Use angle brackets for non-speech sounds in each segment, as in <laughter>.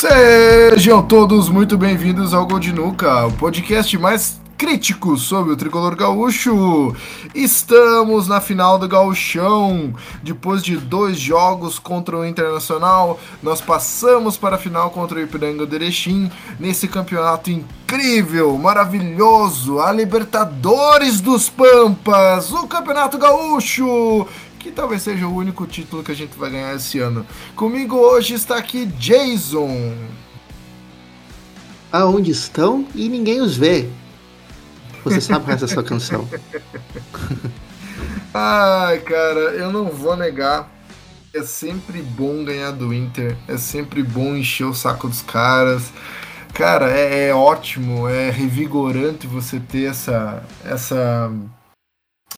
Sejam todos muito bem-vindos ao Gol de Nuca, o podcast mais crítico sobre o tricolor gaúcho. Estamos na final do Gauchão. Depois de dois jogos contra o Internacional, nós passamos para a final contra o Ipiranga do Erechim nesse campeonato incrível, maravilhoso, a Libertadores dos Pampas, o Campeonato Gaúcho que talvez seja o único título que a gente vai ganhar esse ano. Comigo hoje está aqui Jason. Aonde estão e ninguém os vê. Você sabe essa sua canção. <laughs> Ai, cara, eu não vou negar. É sempre bom ganhar do Inter. É sempre bom encher o saco dos caras. Cara, é, é ótimo, é revigorante você ter essa, essa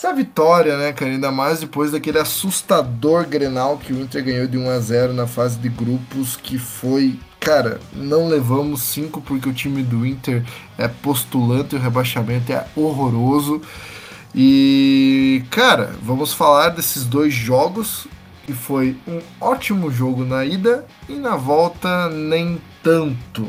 essa vitória, né, cara? Ainda mais depois daquele assustador Grenal que o Inter ganhou de 1 a 0 na fase de grupos, que foi. Cara, não levamos 5 porque o time do Inter é postulante e o rebaixamento é horroroso. E, cara, vamos falar desses dois jogos, que foi um ótimo jogo na ida e na volta nem tanto.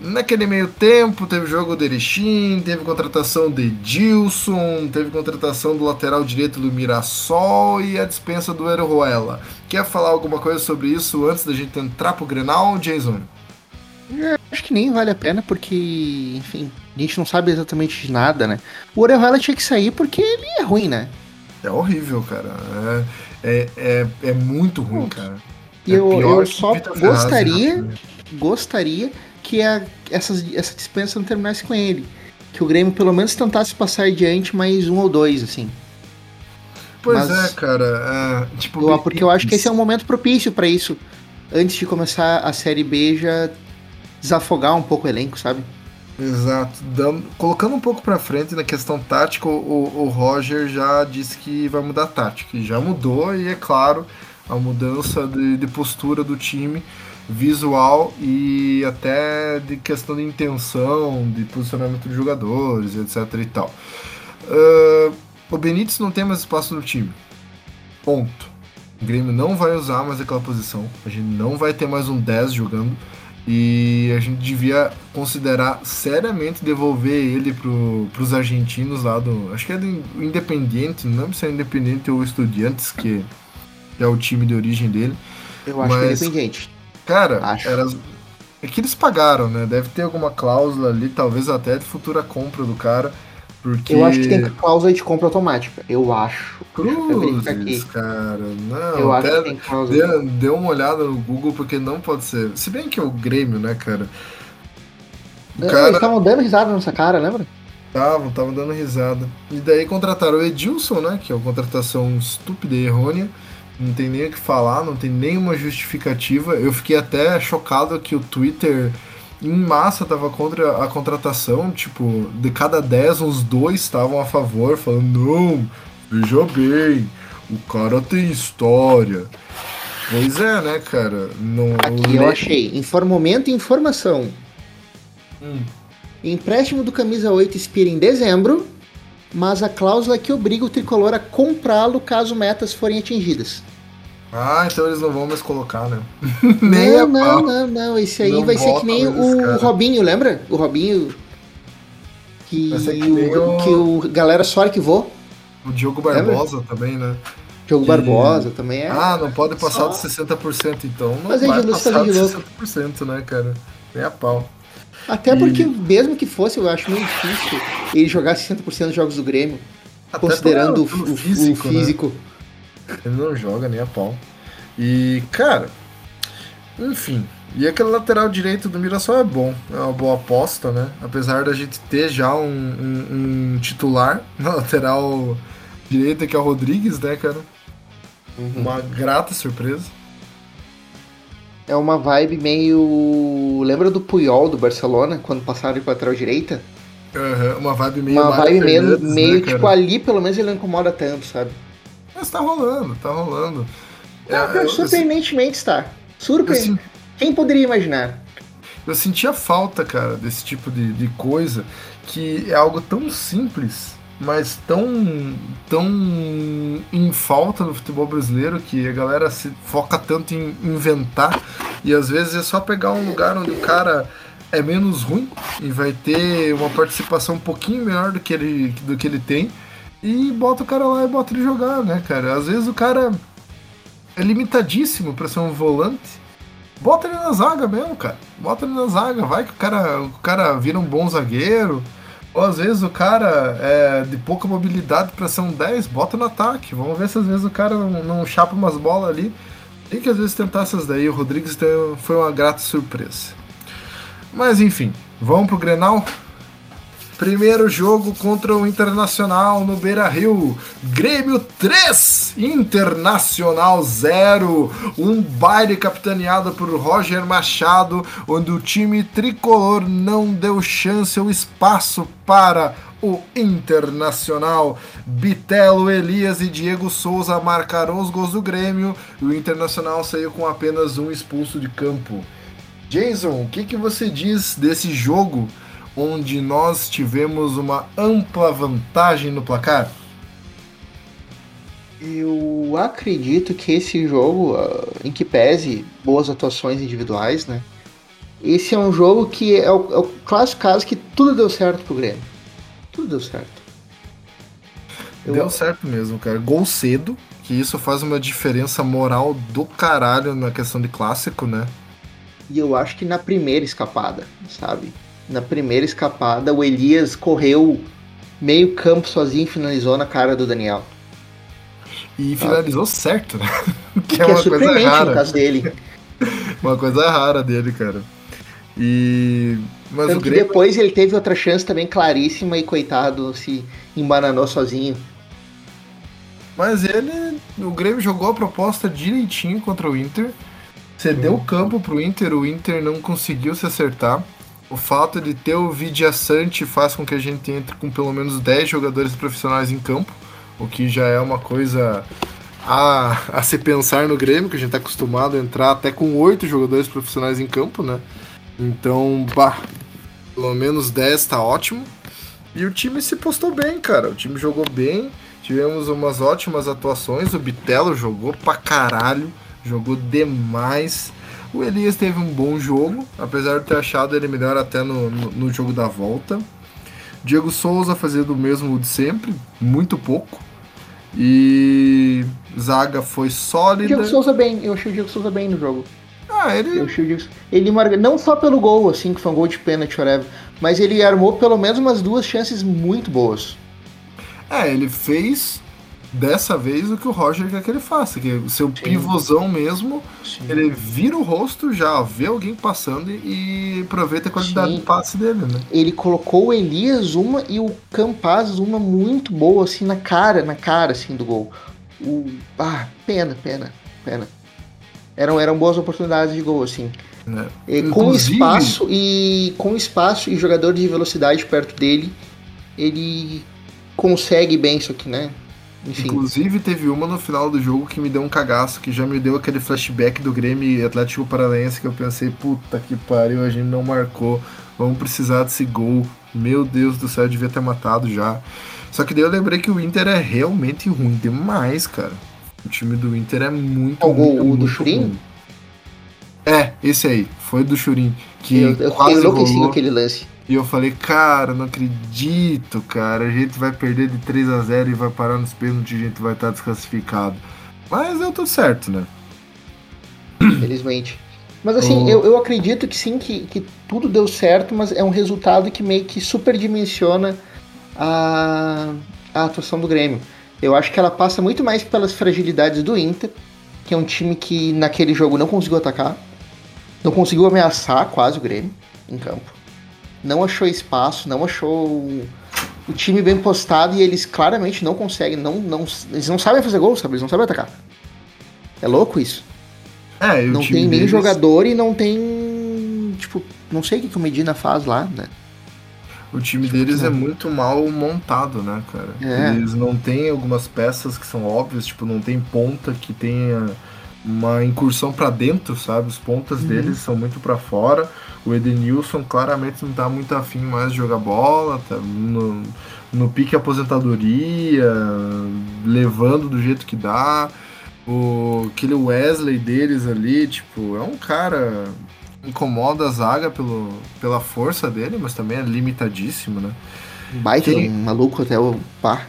Naquele meio tempo, teve jogo do Erechim, teve contratação de Dilson, teve contratação do lateral direito do Mirassol e a dispensa do Eroela. Quer falar alguma coisa sobre isso antes da gente entrar pro Grenal, Jason? É, acho que nem vale a pena, porque, enfim, a gente não sabe exatamente de nada, né? O Orejuela tinha que sair porque ele é ruim, né? É horrível, cara. É, é, é, é muito ruim, cara. É eu, eu só gostaria, né? gostaria que a, essas, essa dispensa não terminasse com ele. Que o Grêmio pelo menos tentasse passar adiante mais um ou dois, assim. Pois Mas, é, cara. É, tipo, porque eu acho que esse é um momento propício para isso. Antes de começar a Série B, já desafogar um pouco o elenco, sabe? Exato. Dando, colocando um pouco para frente na questão tática, o, o Roger já disse que vai mudar a tática. E já mudou, e é claro, a mudança de, de postura do time visual e até de questão de intenção, de posicionamento de jogadores, etc e tal. Uh, o Benítez não tem mais espaço no time. Ponto. O Grêmio não vai usar mais aquela posição. A gente não vai ter mais um 10 jogando. E a gente devia considerar seriamente devolver ele para os argentinos lá do. Acho que é do Independiente, não lembro se é Independiente ou Estudiantes, que é o time de origem dele. Eu acho Mas, que é Independiente. Cara, Acho. era. É que eles pagaram, né? Deve ter alguma cláusula ali, talvez até de futura compra do cara. Porque... Eu acho que tem cláusula de compra automática. Eu acho. Cruzes, cara. Não, eu acho que tem cláusula. Dê, dê uma olhada no Google, porque não pode ser. Se bem que é o Grêmio, né, cara? O cara... Eles estavam dando risada nessa cara, lembra? Estavam, estavam dando risada. E daí contrataram o Edilson, né? Que é uma contratação estúpida e errônea não tem nem o que falar, não tem nenhuma justificativa. Eu fiquei até chocado que o Twitter em massa tava contra a contratação, tipo, de cada 10, uns dois estavam a favor, falando, não, veja bem, o cara tem história. Pois é, né, cara? No, Aqui eu achei, informamento e informação. Hum. Empréstimo do camisa 8 expira em dezembro, mas a cláusula que obriga o tricolor a comprá-lo caso metas forem atingidas. Ah, então eles não vão mais colocar, né? <laughs> nem não, não, não, não. Esse aí não vai ser que nem o Robinho, lembra? O Robinho. Que, que o, o, que o galera só arquivou. O Diogo Barbosa lembra? também, né? Diogo que... Barbosa também é. Ah, não pode passar só... de 60%, então. Não Mas vai passar de 60%, né, cara? Nem a pau. Até e... porque, mesmo que fosse, eu acho meio difícil ele jogar 60% dos jogos do Grêmio. Até considerando pelo, pelo o, físico. O físico. Né? Ele não joga nem a pau. E, cara, enfim. E aquele lateral direito do Mirassol é bom, é uma boa aposta, né? Apesar da gente ter já um, um, um titular <laughs> na lateral direita, que é o Rodrigues, né, cara? Uhum. Uma grata surpresa. É uma vibe meio. Lembra do Puyol do Barcelona, quando passaram para lateral direita? Uhum, uma vibe meio. Uma vibe meio, meio né, tipo, ali pelo menos ele não incomoda tanto, sabe? Mas tá rolando, tá rolando. É, surpreendentemente está. Surpreendente. Quem poderia imaginar? Eu sentia falta, cara, desse tipo de, de coisa que é algo tão simples mas tão, tão em falta no futebol brasileiro que a galera se foca tanto em inventar e às vezes é só pegar um lugar onde o cara é menos ruim e vai ter uma participação um pouquinho melhor do que ele, do que ele tem e bota o cara lá e bota ele jogar, né, cara? Às vezes o cara é limitadíssimo para ser um volante. Bota ele na zaga mesmo, cara. Bota ele na zaga. Vai que o cara, o cara vira um bom zagueiro. Ou às vezes o cara é de pouca mobilidade para ser um 10, bota no ataque. Vamos ver se às vezes o cara não, não chapa umas bolas ali. Tem que às vezes tentar essas daí. O Rodrigues foi uma grata surpresa. Mas enfim, vamos pro Grenal? Primeiro jogo contra o Internacional no Beira Rio. Grêmio 3, Internacional 0. Um baile capitaneado por Roger Machado, onde o time tricolor não deu chance ou espaço para o Internacional. Bitelo, Elias e Diego Souza marcaram os gols do Grêmio e o Internacional saiu com apenas um expulso de campo. Jason, o que, que você diz desse jogo? Onde nós tivemos uma ampla vantagem no placar? Eu acredito que esse jogo, uh, em que pese boas atuações individuais, né? Esse é um jogo que é o, é o clássico caso que tudo deu certo pro Grêmio. Tudo deu certo. Eu... Deu certo mesmo, cara. Gol cedo, que isso faz uma diferença moral do caralho na questão de clássico, né? E eu acho que na primeira escapada, sabe? Na primeira escapada, o Elias correu meio campo sozinho e finalizou na cara do Daniel. E finalizou certo, né? Que, <laughs> que é, é uma coisa rara. no caso dele. <laughs> uma coisa rara dele, cara. E. Mas Tanto o Grêmio... depois ele teve outra chance também claríssima e coitado se embananou sozinho. Mas ele. O Grêmio jogou a proposta direitinho contra o Inter. Cedeu hum. o campo pro Inter, o Inter não conseguiu se acertar o fato de ter o Vidiaçante faz com que a gente entre com pelo menos 10 jogadores profissionais em campo, o que já é uma coisa a, a se pensar no Grêmio, que a gente está acostumado a entrar até com 8 jogadores profissionais em campo, né? Então, bah, pelo menos 10 tá ótimo. E o time se postou bem, cara. O time jogou bem, tivemos umas ótimas atuações. O Bitelo jogou pra caralho, jogou demais. O Elias teve um bom jogo, apesar de ter achado ele melhor até no, no, no jogo da volta. Diego Souza fazendo o mesmo de sempre, muito pouco. E Zaga foi sólida. Diego Souza bem, eu achei o Diego Souza bem no jogo. Ah, ele. Eu achei o Diego... Ele marca não só pelo gol, assim, que foi um gol de pênalti, whatever, mas ele armou pelo menos umas duas chances muito boas. É, ele fez dessa vez o que o Roger quer que ele faça, que é o seu Sim. pivôzão mesmo, Sim. ele vira o rosto, já vê alguém passando e aproveita a qualidade Sim. do passe dele, né? Ele colocou o Elias uma e o Campaz uma muito boa, assim, na cara, na cara, assim, do gol. O... Ah, pena, pena, pena. Eram, eram boas oportunidades de gol, assim. É. Com espaço e com espaço e jogador de velocidade perto dele, ele consegue bem isso aqui, né? Enfim. Inclusive, teve uma no final do jogo que me deu um cagaço, que já me deu aquele flashback do Grêmio Atlético Paranaense que eu pensei, puta que pariu, a gente não marcou, vamos precisar desse gol. Meu Deus do céu, eu devia ter matado já. Só que daí eu lembrei que o Inter é realmente ruim demais, cara. O time do Inter é muito, o, o muito do Churin? É, esse aí, foi do Churin. Que eu, eu quase rolou. aquele lance. E eu falei, cara, não acredito, cara. A gente vai perder de 3 a 0 e vai parar nos pênaltis a gente vai estar desclassificado. Mas deu tudo certo, né? Felizmente. Mas assim, oh. eu, eu acredito que sim, que, que tudo deu certo, mas é um resultado que meio que superdimensiona a, a atuação do Grêmio. Eu acho que ela passa muito mais pelas fragilidades do Inter, que é um time que naquele jogo não conseguiu atacar, não conseguiu ameaçar quase o Grêmio em campo não achou espaço, não achou o time bem postado e eles claramente não conseguem, não, não, eles não sabem fazer gol, sabe? Eles não sabem atacar. É louco isso. É, não tem nem deles... jogador e não tem. Tipo, não sei o que o Medina faz lá, né? O time tipo, deles é muito mal montado, né, cara? É. Eles não têm algumas peças que são óbvias, tipo, não tem ponta que tenha uma incursão para dentro, sabe? Os pontas uhum. deles são muito para fora. O Edenilson claramente não tá muito afim mais de jogar bola, tá no, no pique aposentadoria, levando do jeito que dá. O, aquele Wesley deles ali, tipo, é um cara incomoda a zaga pelo, pela força dele, mas também é limitadíssimo, né? Baita, quem, um maluco até o par.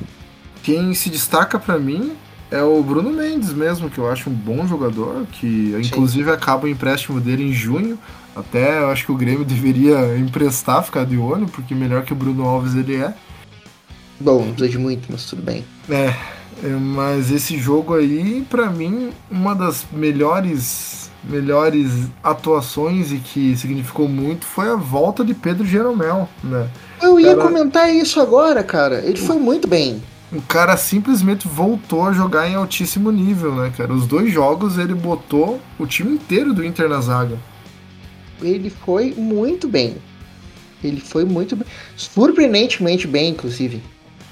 Quem se destaca para mim é o Bruno Mendes mesmo, que eu acho um bom jogador, que Sim. inclusive acaba o empréstimo dele em junho. Até eu acho que o Grêmio <laughs> deveria emprestar, ficar de olho, porque melhor que o Bruno Alves ele é. Bom, não precisa de muito, mas tudo bem. É, é mas esse jogo aí, para mim, uma das melhores melhores atuações e que significou muito foi a volta de Pedro Jeromel, né? Eu ia comentar isso agora, cara. Ele foi muito bem. O cara simplesmente voltou a jogar em altíssimo nível, né, cara? Os dois jogos ele botou o time inteiro do Inter na zaga. Ele foi muito bem. Ele foi muito bem. Surpreendentemente bem, inclusive.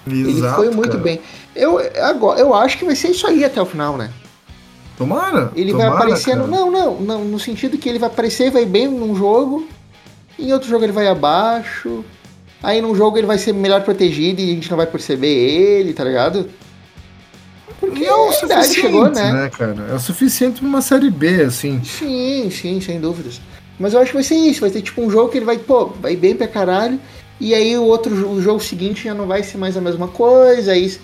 Exato, ele foi muito cara. bem. Eu, agora, eu acho que vai ser isso aí até o final, né? Tomara. Ele tomara, vai aparecendo. Não, não, não. No sentido que ele vai aparecer, vai bem num jogo. Em outro jogo ele vai abaixo. Aí num jogo ele vai ser melhor protegido e a gente não vai perceber ele, tá ligado? Porque é o suficiente, chegou, né? né, cara? É o suficiente pra uma série B, assim. Sim, sim, sem dúvidas. Mas eu acho que vai ser isso, vai ter tipo um jogo que ele vai, pô, vai bem pra caralho. E aí o outro o jogo seguinte já não vai ser mais a mesma coisa. Aí,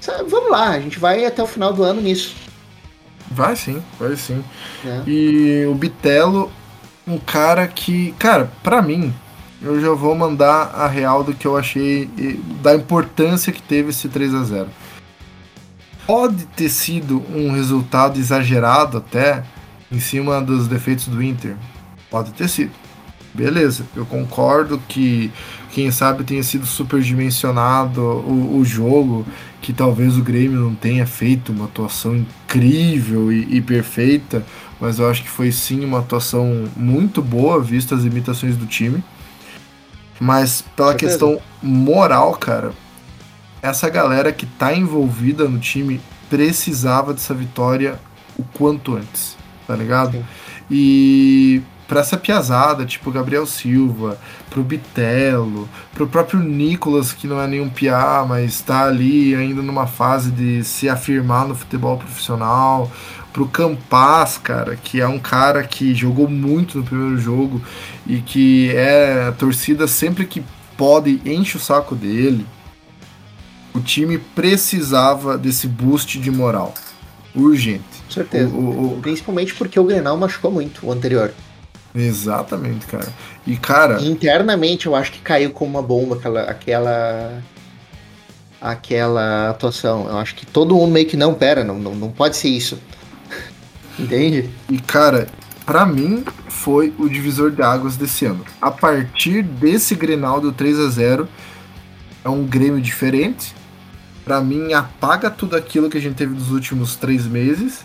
sabe, vamos lá, a gente vai até o final do ano nisso. Vai sim, vai sim. É. E o Bitelo, um cara que, cara, pra mim, eu já vou mandar a real do que eu achei da importância que teve esse 3 a 0 Pode ter sido um resultado exagerado até em cima dos defeitos do Inter. Pode ter sido. Beleza, eu concordo que quem sabe tenha sido superdimensionado o, o jogo, que talvez o Grêmio não tenha feito uma atuação incrível e, e perfeita, mas eu acho que foi sim uma atuação muito boa, vista as limitações do time. Mas pela questão moral, cara, essa galera que tá envolvida no time precisava dessa vitória o quanto antes, tá ligado? Sim. E para essa piazada, tipo Gabriel Silva, pro Bitelo, pro próprio Nicolas, que não é nenhum piá, mas tá ali ainda numa fase de se afirmar no futebol profissional, pro Campas, cara, que é um cara que jogou muito no primeiro jogo e que é a torcida sempre que pode enche o saco dele. O time precisava desse boost de moral. Urgente. Com certeza. O, o, Principalmente porque o Grenal machucou muito o anterior. Exatamente, cara. E, cara. Internamente eu acho que caiu como uma bomba aquela. aquela aquela atuação. Eu acho que todo mundo meio que não, pera, não, não, não pode ser isso. Entende? E cara, para mim foi o divisor de águas desse ano. A partir desse Grenal do 3 a 0 é um Grêmio diferente. Para mim apaga tudo aquilo que a gente teve nos últimos três meses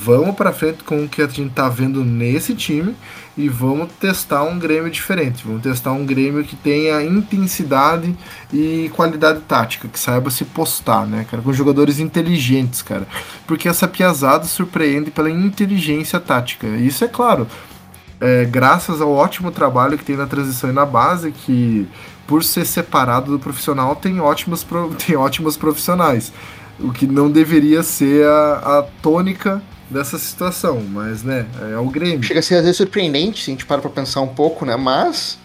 Vamos para frente com o que a gente tá vendo nesse time e vamos testar um Grêmio diferente. Vamos testar um Grêmio que tenha intensidade e qualidade tática, que saiba se postar, né, cara? Com jogadores inteligentes, cara. Porque essa piazada surpreende pela inteligência tática. Isso é claro. É, graças ao ótimo trabalho que tem na transição e na base, que por ser separado do profissional tem ótimos, <laughs> tem ótimos profissionais. O que não deveria ser a, a tônica dessa situação, mas né, é o Grêmio. Chega a ser às vezes surpreendente se a gente para pra pensar um pouco, né? Mas.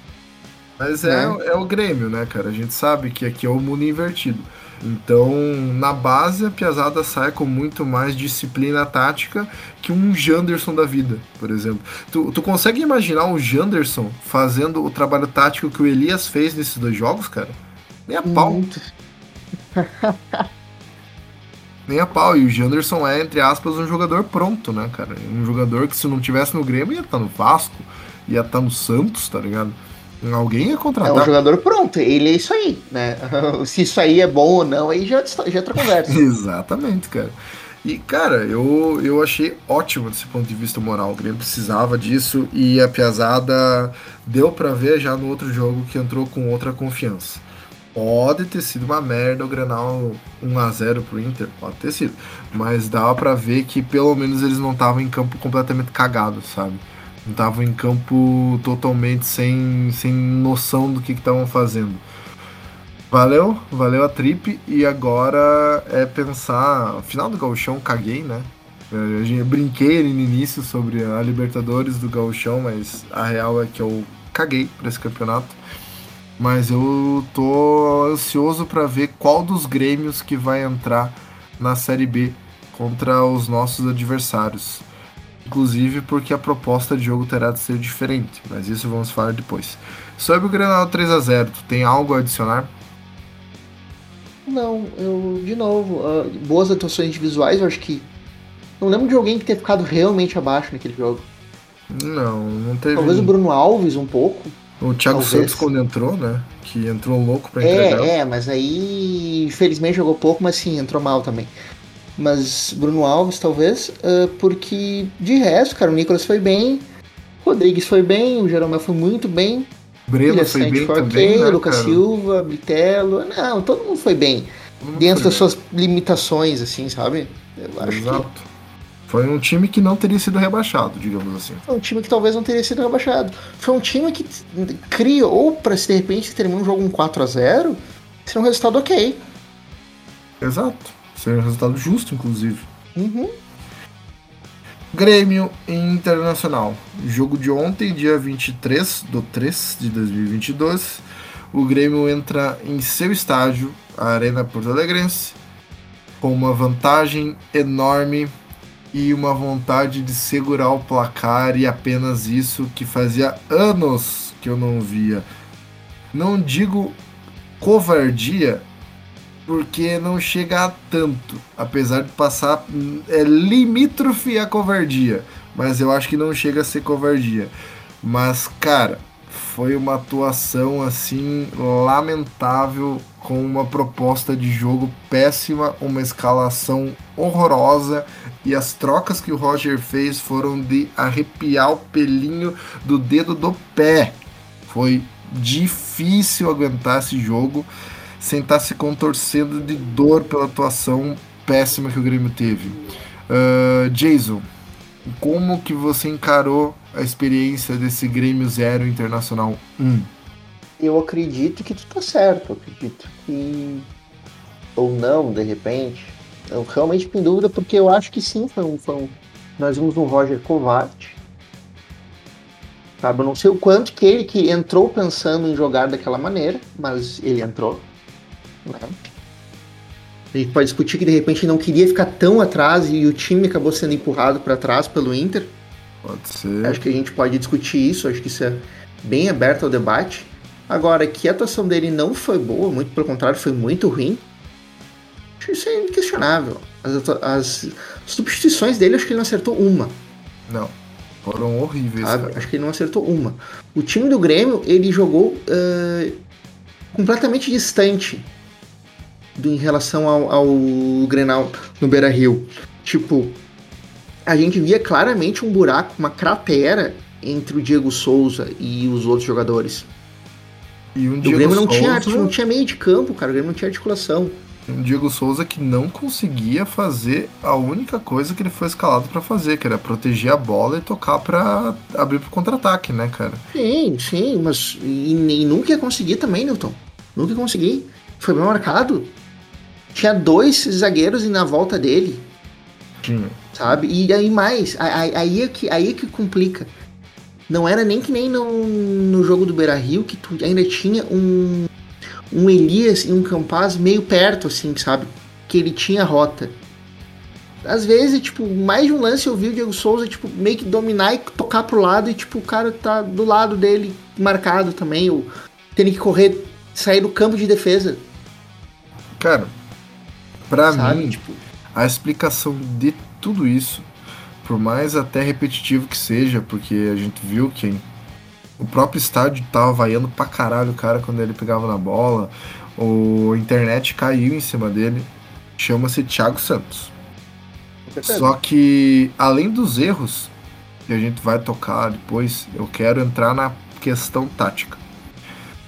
Mas é, né? é o Grêmio, né, cara? A gente sabe que aqui é o mundo invertido. Então, na base, a Piazada sai com muito mais disciplina tática que um Janderson da vida, por exemplo. Tu, tu consegue imaginar o Janderson fazendo o trabalho tático que o Elias fez nesses dois jogos, cara? Nem a pau. Muito. <laughs> nem a pau. E o Janderson é, entre aspas, um jogador pronto, né, cara? Um jogador que se não tivesse no Grêmio ia estar tá no Vasco, ia estar tá no Santos, tá ligado? Alguém ia contratar. É um jogador pronto, ele é isso aí, né? <laughs> se isso aí é bom ou não, aí já, já é outra conversa. <laughs> Exatamente, cara. E, cara, eu, eu achei ótimo desse ponto de vista moral. O Grêmio precisava disso e a Piazada deu para ver já no outro jogo que entrou com outra confiança. Pode ter sido uma merda o Grenal 1x0 pro Inter, pode ter sido. Mas dava para ver que pelo menos eles não estavam em campo completamente cagados, sabe? Não estavam em campo totalmente sem, sem noção do que estavam fazendo. Valeu, valeu a trip e agora é pensar. Final do Gauchão, caguei, né? Eu brinquei no início sobre a Libertadores do Gauchão, mas a real é que eu caguei para esse campeonato. Mas eu tô ansioso para ver qual dos Grêmios que vai entrar na Série B contra os nossos adversários. Inclusive porque a proposta de jogo terá de ser diferente, mas isso vamos falar depois. Sobre o Grenal 3 a 0 tu tem algo a adicionar? Não, eu, de novo, uh, boas atuações visuais, eu acho que. Não lembro de alguém que tenha ficado realmente abaixo naquele jogo. Não, não teve. Talvez o Bruno Alves um pouco. O Thiago Talvez. Santos quando entrou, né? Que entrou louco pra entregar. É, é, mas aí infelizmente jogou pouco, mas sim, entrou mal também. Mas Bruno Alves, talvez, uh, porque de resto, cara, o Nicolas foi bem, o Rodrigues foi bem, o Jeromel foi muito bem. Breno foi bem foi também, né, Lucas cara? Silva, Bitelo, não, todo mundo foi bem. dentro das bem. suas limitações, assim, sabe? Eu acho Exato. Que foi um time que não teria sido rebaixado, digamos assim. Foi um time que talvez não teria sido rebaixado. Foi um time que criou para se de repente terminar um jogo um 4 a 0 ser um resultado ok. Exato. Ser um resultado justo, inclusive. Uhum. Grêmio Internacional. Jogo de ontem, dia 23 do 3 de 2022. O Grêmio entra em seu estádio, a Arena Porto Alegrense, com uma vantagem enorme e uma vontade de segurar o placar e apenas isso que fazia anos que eu não via. Não digo covardia, porque não chega a tanto, apesar de passar é limítrofe a covardia, mas eu acho que não chega a ser covardia. Mas cara, foi uma atuação assim lamentável com uma proposta de jogo péssima, uma escalação horrorosa e as trocas que o Roger fez foram de arrepiar o pelinho do dedo do pé. Foi difícil aguentar esse jogo sem estar se contorcendo de dor pela atuação péssima que o Grêmio teve. Uh, Jason, como que você encarou a experiência desse Grêmio Zero Internacional 1? Eu acredito que tu tá certo, eu acredito que ou não, de repente, eu realmente tenho dúvida, porque eu acho que sim, foi um, foi um... nós vimos um Roger covarde. Sabe? Eu não sei o quanto que ele que entrou pensando em jogar daquela maneira, mas ele entrou. Né? A gente pode discutir que de repente não queria ficar tão atrás e o time acabou sendo empurrado para trás pelo Inter. Pode ser. Acho que a gente pode discutir isso, acho que isso é bem aberto ao debate. Agora, que a atuação dele não foi boa, muito pelo contrário, foi muito ruim. Isso é inquestionável. As, as substituições dele, acho que ele não acertou uma. Não. Foram horríveis. Acho que ele não acertou uma. O time do Grêmio, ele jogou uh, completamente distante do, em relação ao, ao Grenal no Beira Rio. Tipo, a gente via claramente um buraco, uma cratera entre o Diego Souza e os outros jogadores. E um o Grêmio não, Souza... tinha, não tinha meio de campo, cara. O Grêmio não tinha articulação um Diego Souza que não conseguia fazer a única coisa que ele foi escalado para fazer, que era proteger a bola e tocar para abrir pro contra-ataque, né, cara? Sim, sim, mas e, e nunca ia conseguir também, Newton. Nunca ia conseguir. Foi bem marcado. Tinha dois zagueiros na volta dele. Tinha. Sabe? E aí mais, aí, aí, é que, aí é que complica. Não era nem que nem no, no jogo do Beira Rio, que tu ainda tinha um um Elias e um Campaz meio perto, assim, sabe? Que ele tinha rota. Às vezes, tipo, mais de um lance eu vi o Diego Souza, tipo, meio que dominar e tocar pro lado e, tipo, o cara tá do lado dele marcado também, ou tendo que correr, sair do campo de defesa. Cara, pra sabe? mim, tipo... a explicação de tudo isso, por mais até repetitivo que seja, porque a gente viu que o próprio estádio tava vaiando pra caralho o cara quando ele pegava na bola. O internet caiu em cima dele. Chama-se Thiago Santos. Só que, além dos erros, que a gente vai tocar depois, eu quero entrar na questão tática.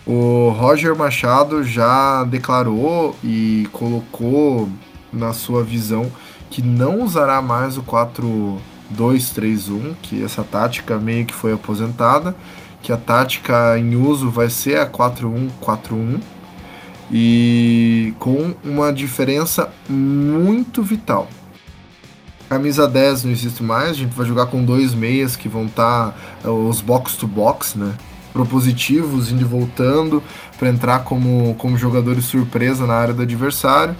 O Roger Machado já declarou e colocou na sua visão que não usará mais o 4-2-3-1, que essa tática meio que foi aposentada, que a tática em uso vai ser a 4-1-4-1 e com uma diferença muito vital. Camisa 10 não existe mais, a gente vai jogar com dois meias que vão estar tá, eh, os box to box, né? Propositivos, indo e voltando, para entrar como, como jogadores surpresa na área do adversário.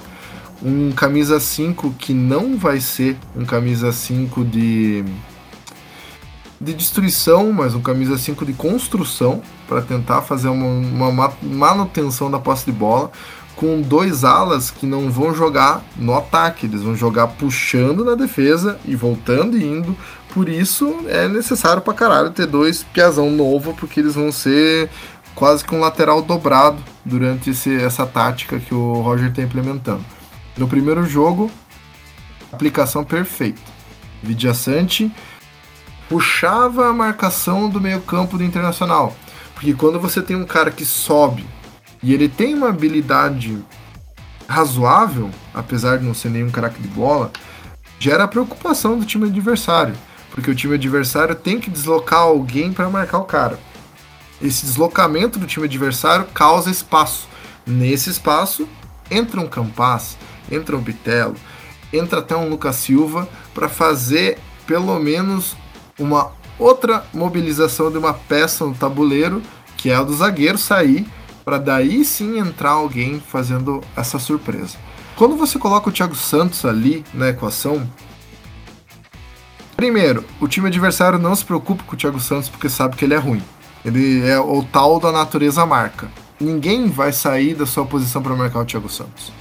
Um camisa 5 que não vai ser um camisa 5 de, de destruição, mas um camisa 5 de construção, para tentar fazer uma, uma manutenção da posse de bola com dois alas que não vão jogar no ataque, eles vão jogar puxando na defesa e voltando e indo. Por isso é necessário pra caralho ter dois piazão novo, porque eles vão ser quase que um lateral dobrado durante esse, essa tática que o Roger está implementando. No primeiro jogo, aplicação perfeita. Vidiaçante puxava a marcação do meio-campo do Internacional. Porque quando você tem um cara que sobe e ele tem uma habilidade razoável, apesar de não ser nenhum craque de bola, gera preocupação do time adversário, porque o time adversário tem que deslocar alguém para marcar o cara. Esse deslocamento do time adversário causa espaço. Nesse espaço entra um Campas, entra um Bitelo, entra até um Lucas Silva para fazer pelo menos uma outra mobilização de uma peça no tabuleiro, que é a do zagueiro sair para daí sim entrar alguém fazendo essa surpresa. Quando você coloca o Thiago Santos ali na equação, primeiro, o time adversário não se preocupa com o Thiago Santos porque sabe que ele é ruim. Ele é o tal da natureza marca. Ninguém vai sair da sua posição para marcar o Thiago Santos,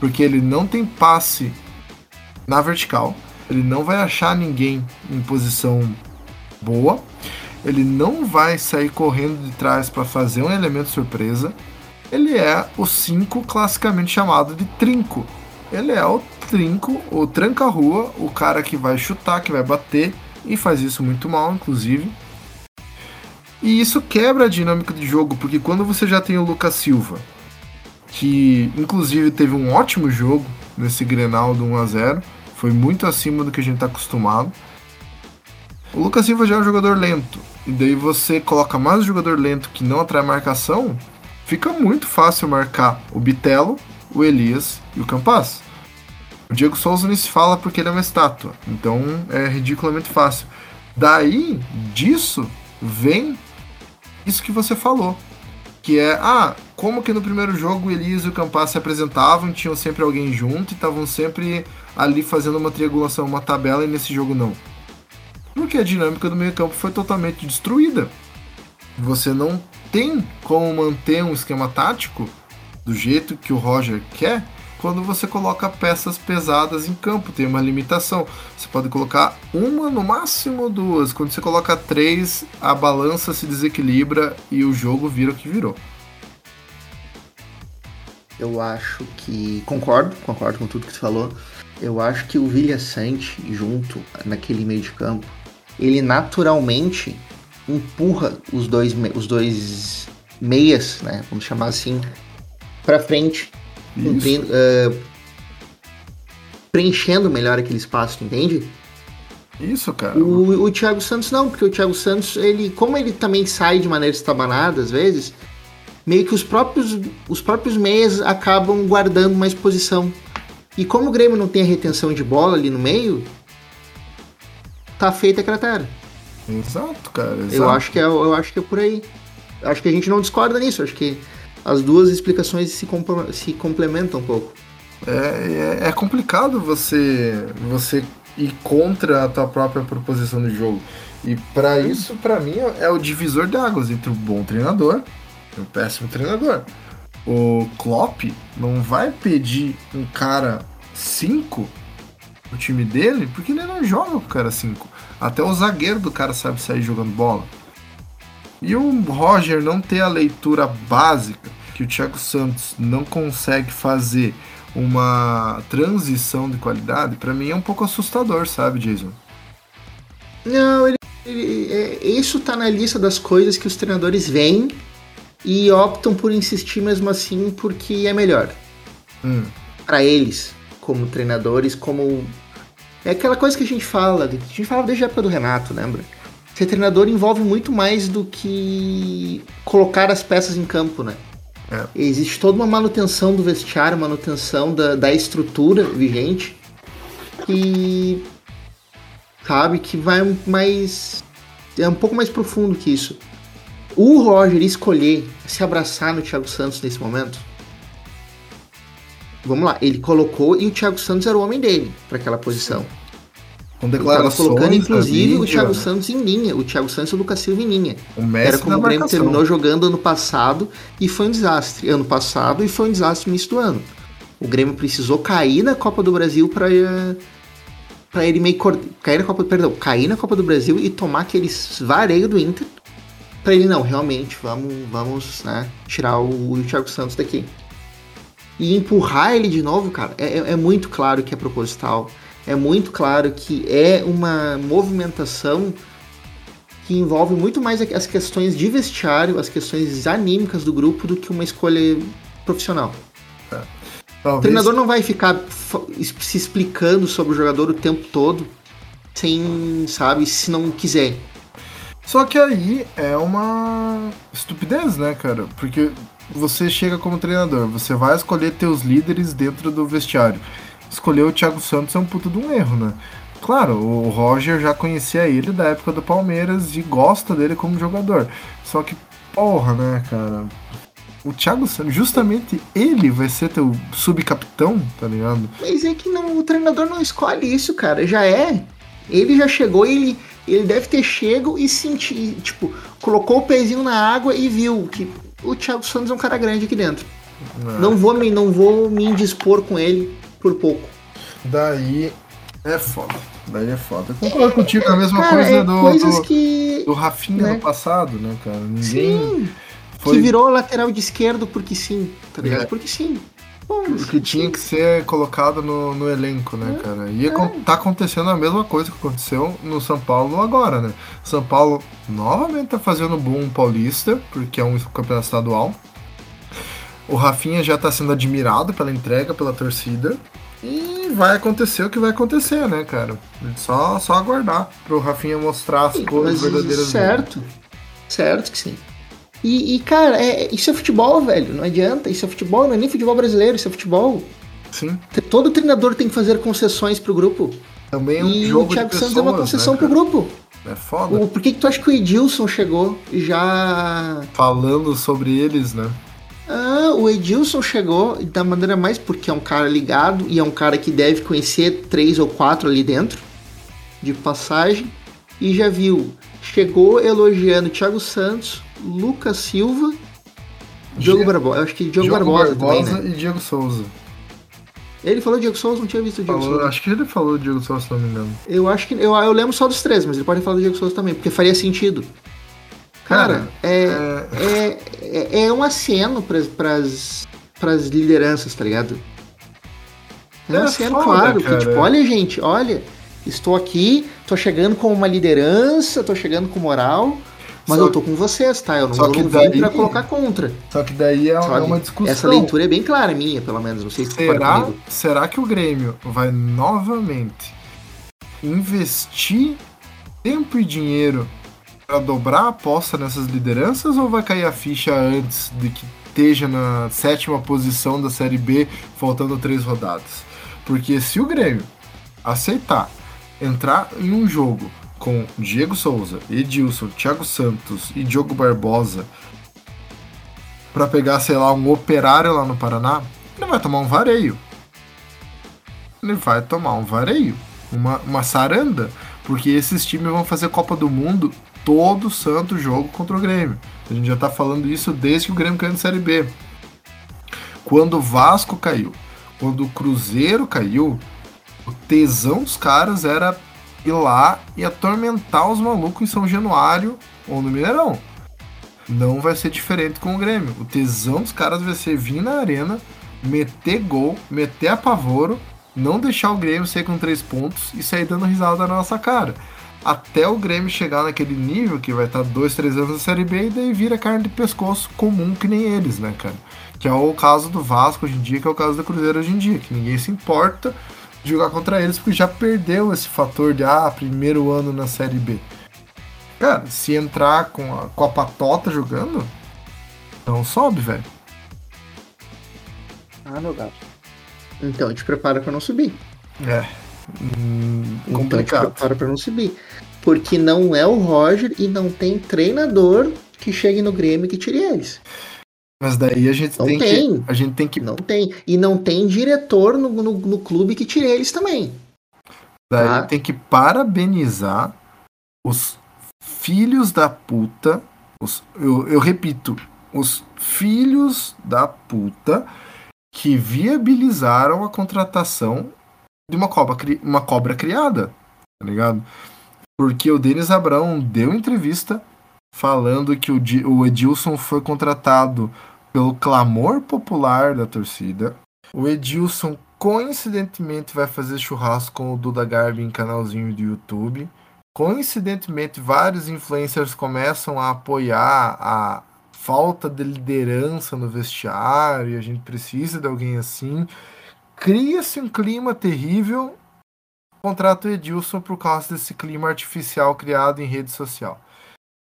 porque ele não tem passe na vertical, ele não vai achar ninguém em posição boa ele não vai sair correndo de trás para fazer um elemento surpresa. Ele é o 5 classicamente chamado de trinco. Ele é o trinco, o tranca-rua, o cara que vai chutar, que vai bater e faz isso muito mal, inclusive. E isso quebra a dinâmica de jogo, porque quando você já tem o Lucas Silva, que inclusive teve um ótimo jogo nesse Grenal do 1 a 0, foi muito acima do que a gente está acostumado. O Lucas Silva já é um jogador lento, e daí você coloca mais um jogador lento que não atrai marcação, fica muito fácil marcar o Bitelo, o Elias e o Campas. O Diego Souza nem se fala porque ele é uma estátua, então é ridiculamente fácil. Daí, disso, vem isso que você falou. Que é, ah, como que no primeiro jogo o Elias e o Campas se apresentavam, tinham sempre alguém junto e estavam sempre ali fazendo uma triangulação, uma tabela, e nesse jogo não porque a dinâmica do meio-campo foi totalmente destruída. Você não tem como manter um esquema tático do jeito que o Roger quer quando você coloca peças pesadas em campo, tem uma limitação. Você pode colocar uma, no máximo duas. Quando você coloca três, a balança se desequilibra e o jogo vira o que virou. Eu acho que. Concordo, concordo com tudo que você falou. Eu acho que o Vilha Sante, junto naquele meio de campo, ele naturalmente empurra os dois, os dois meias, né, vamos chamar assim, para frente, cumprindo, uh, preenchendo melhor aquele espaço, entende? Isso, cara. O, o Thiago Santos não, porque o Thiago Santos, ele, como ele também sai de maneira estabanada às vezes, meio que os próprios, os próprios meias acabam guardando mais posição. E como o Grêmio não tem a retenção de bola ali no meio, tá feita a cratera. Exato, cara. Exato. Eu acho que é, eu acho que é por aí. Acho que a gente não discorda nisso. Acho que as duas explicações se, compl se complementam um pouco. É, é, é, complicado você você ir contra a tua própria proposição de jogo. E para isso, para mim, é o divisor de águas entre um bom treinador um péssimo treinador. O Klopp não vai pedir um cara 5 o time dele, porque ele não joga com o cara 5. Até o zagueiro do cara sabe sair jogando bola. E o Roger não ter a leitura básica que o Thiago Santos não consegue fazer uma transição de qualidade, para mim é um pouco assustador, sabe, Jason? Não, ele, ele, é, isso tá na lista das coisas que os treinadores veem e optam por insistir mesmo assim porque é melhor. Hum. Para eles, como treinadores, como. É aquela coisa que a gente fala, a gente fala desde a época do Renato, lembra? Ser treinador envolve muito mais do que colocar as peças em campo, né? É. Existe toda uma manutenção do vestiário, manutenção da, da estrutura vigente, que sabe que vai mais é um pouco mais profundo que isso. O Roger escolher se abraçar no Thiago Santos nesse momento. Vamos lá, ele colocou e o Thiago Santos era o homem dele para aquela posição. Com Ele tava declarações. colocando, inclusive, o ali, Thiago ó, Santos em linha. O Thiago Santos e o Lucas Silva em linha. O Messi Era como o Grêmio terminou jogando ano passado e foi um desastre. Ano passado e foi um desastre no início do ano. O Grêmio precisou cair na Copa do Brasil para para ele meio cor- cair na Copa, perdão, cair na Copa do Brasil e tomar aquele vareio do Inter para ele não, realmente, vamos, vamos, né, tirar o, o Thiago Santos daqui. E empurrar ele de novo, cara, é, é- é muito claro que é proposital. É muito claro que é uma movimentação que envolve muito mais as questões de vestiário, as questões anímicas do grupo do que uma escolha profissional. O Talvez treinador não vai ficar se explicando sobre o jogador o tempo todo, sem, sabe, se não quiser. Só que aí é uma estupidez, né, cara? Porque você chega como treinador, você vai escolher teus líderes dentro do vestiário. Escolher o Thiago Santos é um puto de um erro, né? Claro, o Roger já conhecia ele da época do Palmeiras e gosta dele como jogador. Só que, porra, né, cara? O Thiago Santos, justamente ele vai ser teu subcapitão, tá ligado? Mas é que não, o treinador não escolhe isso, cara. Já é. Ele já chegou, ele, ele deve ter chego e senti, tipo, colocou o pezinho na água e viu que o Thiago Santos é um cara grande aqui dentro. Não vou me, não vou me indispor com ele por pouco. Daí é foda. Daí é foda. Eu concordo contigo, é a mesma Cara, coisa é do, coisas do, que do Rafinha né? no passado, né, cara? Ninguém sim, foi que virou lateral de esquerdo porque sim, tá ligado? É. Porque sim. Pô, porque tinha que ser colocado no, no elenco, né, cara? E acon- tá acontecendo a mesma coisa que aconteceu no São Paulo agora, né? São Paulo novamente tá fazendo boom paulista, porque é um campeonato estadual. O Rafinha já tá sendo admirado pela entrega, pela torcida. E vai acontecer o que vai acontecer, né, cara? Só, só aguardar pro Rafinha mostrar as Sim, cores mas verdadeiras Certo. Certo que sim. E, e, cara, é, isso é futebol, velho. Não adianta. Isso é futebol, não é nem futebol brasileiro, isso é futebol. Sim. Todo treinador tem que fazer concessões pro grupo. Também é um e jogo o Thiago de Santos é uma pessoas, concessão né, pro grupo. É foda. O, por que, que tu acha que o Edilson chegou já. Falando sobre eles, né? Ah, o Edilson chegou da maneira mais porque é um cara ligado e é um cara que deve conhecer três ou quatro ali dentro de passagem e já viu. Chegou elogiando Thiago Santos, Lucas Silva, Diogo Barbosa. Eu acho que Diogo, Diogo Barbosa, Barbosa também, né? e Diego Souza. Ele falou Diego Souza, não tinha visto o Diego Falou- Souza. acho que ele falou Diego Souza, se não me engano. Eu acho que. Eu, eu lembro só dos três, mas ele pode falar do Diego Souza também, porque faria sentido. Cara, é, É, é, é, é um aceno pras, pras, pras lideranças, tá ligado? É um É aceno, foda, claro. Que, tipo, olha, gente, olha, estou aqui, tô chegando com uma liderança, tô chegando com moral, mas Só- eu tô com vocês, tá? Eu não, só eu que daí- pra colocar contra. Só que daí é, sabe? uma discussão. Essa leitura é bem clara minha, pelo menos. Não sei se Será, será que o Grêmio vai novamente investir tempo e dinheiro para dobrar a aposta nessas lideranças ou vai cair a ficha antes de que esteja na sétima posição da Série B, faltando três rodadas? Porque se o Grêmio aceitar entrar em um jogo com Diego Souza, Edilson, Thiago Santos e Diogo Barbosa para pegar, sei lá, um operário lá no Paraná, ele vai tomar um vareio. Ele vai tomar um vareio, uma, uma saranda, porque esses times vão fazer Copa do Mundo todo santo jogo contra o Grêmio. A gente já tá falando isso desde que o Grêmio caiu na Série B. Quando o Vasco caiu, quando o Cruzeiro caiu, o tesão dos caras era ir lá e atormentar os malucos em São Januário ou no Mineirão. Não vai ser diferente com o Grêmio. O tesão dos caras vai ser vir na arena, meter gol, meter apavoro, não deixar o Grêmio sair com três pontos e sair dando risada na nossa cara. até o Grêmio chegar naquele nível que vai estar dois, três anos na Série B e daí vira carne de pescoço comum que nem eles, né, cara? Que é o caso do Vasco hoje em dia, que é o caso do Cruzeiro hoje em dia, que ninguém se importa jogar contra eles porque já perdeu esse fator de, ah, primeiro ano na Série B. Cara, se entrar com a, com a patota jogando, não sobe, velho. Ah, meu gato. Então te prepara para não subir. É. Hum, complicado. Então te prepara para não subir. Porque não é o Roger e não tem treinador que chegue no Grêmio que tire eles. Mas daí a gente não tem, tem. que. A gente tem que. Não tem. E não tem diretor no, no, no clube que tire eles também. Daí tá? tem que parabenizar os filhos da puta. Os, eu, eu repito, os filhos da puta que viabilizaram a contratação de uma cobra, uma cobra criada, tá ligado? Porque o Denis Abrão deu entrevista falando que o, o Edilson foi contratado pelo clamor popular da torcida. O Edilson coincidentemente vai fazer churrasco com o Duda Garbi em canalzinho do YouTube. Coincidentemente, vários influencers começam a apoiar a falta de liderança no vestiário a gente precisa de alguém assim. Cria-se um clima terrível. Contrato Edilson por causa desse clima artificial criado em rede social.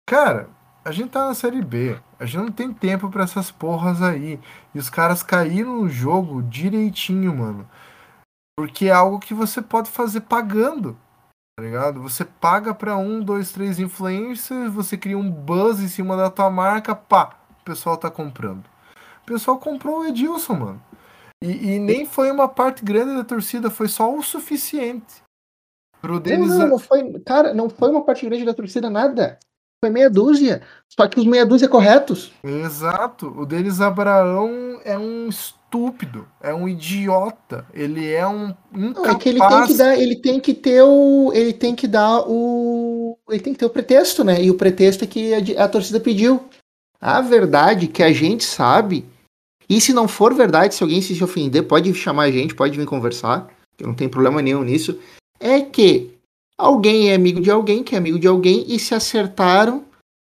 Cara, a gente tá na série B. A gente não tem tempo para essas porras aí. E os caras caíram no jogo direitinho, mano. Porque é algo que você pode fazer pagando. Tá ligado? Você paga pra um, dois, três influencers, você cria um buzz em cima da tua marca, pá, o pessoal tá comprando. O pessoal comprou o Edilson, mano. E, e nem foi uma parte grande da torcida, foi só o suficiente. Pro. Não, não, não foi. Cara, não foi uma parte grande da torcida, nada. Foi meia dúzia. Só que os meia dúzia corretos. Exato. O Denis Abraão é um estúpido, é um idiota. Ele é um incapaz. Não, é que ele tem que dar, ele tem que ter o, ele tem que dar o, ele tem que ter o pretexto, né? E o pretexto é que a, a torcida pediu. A verdade que a gente sabe e se não for verdade, se alguém se ofender, pode chamar a gente, pode vir conversar, eu não tenho problema nenhum nisso. É que alguém é amigo de alguém, que é amigo de alguém, e se acertaram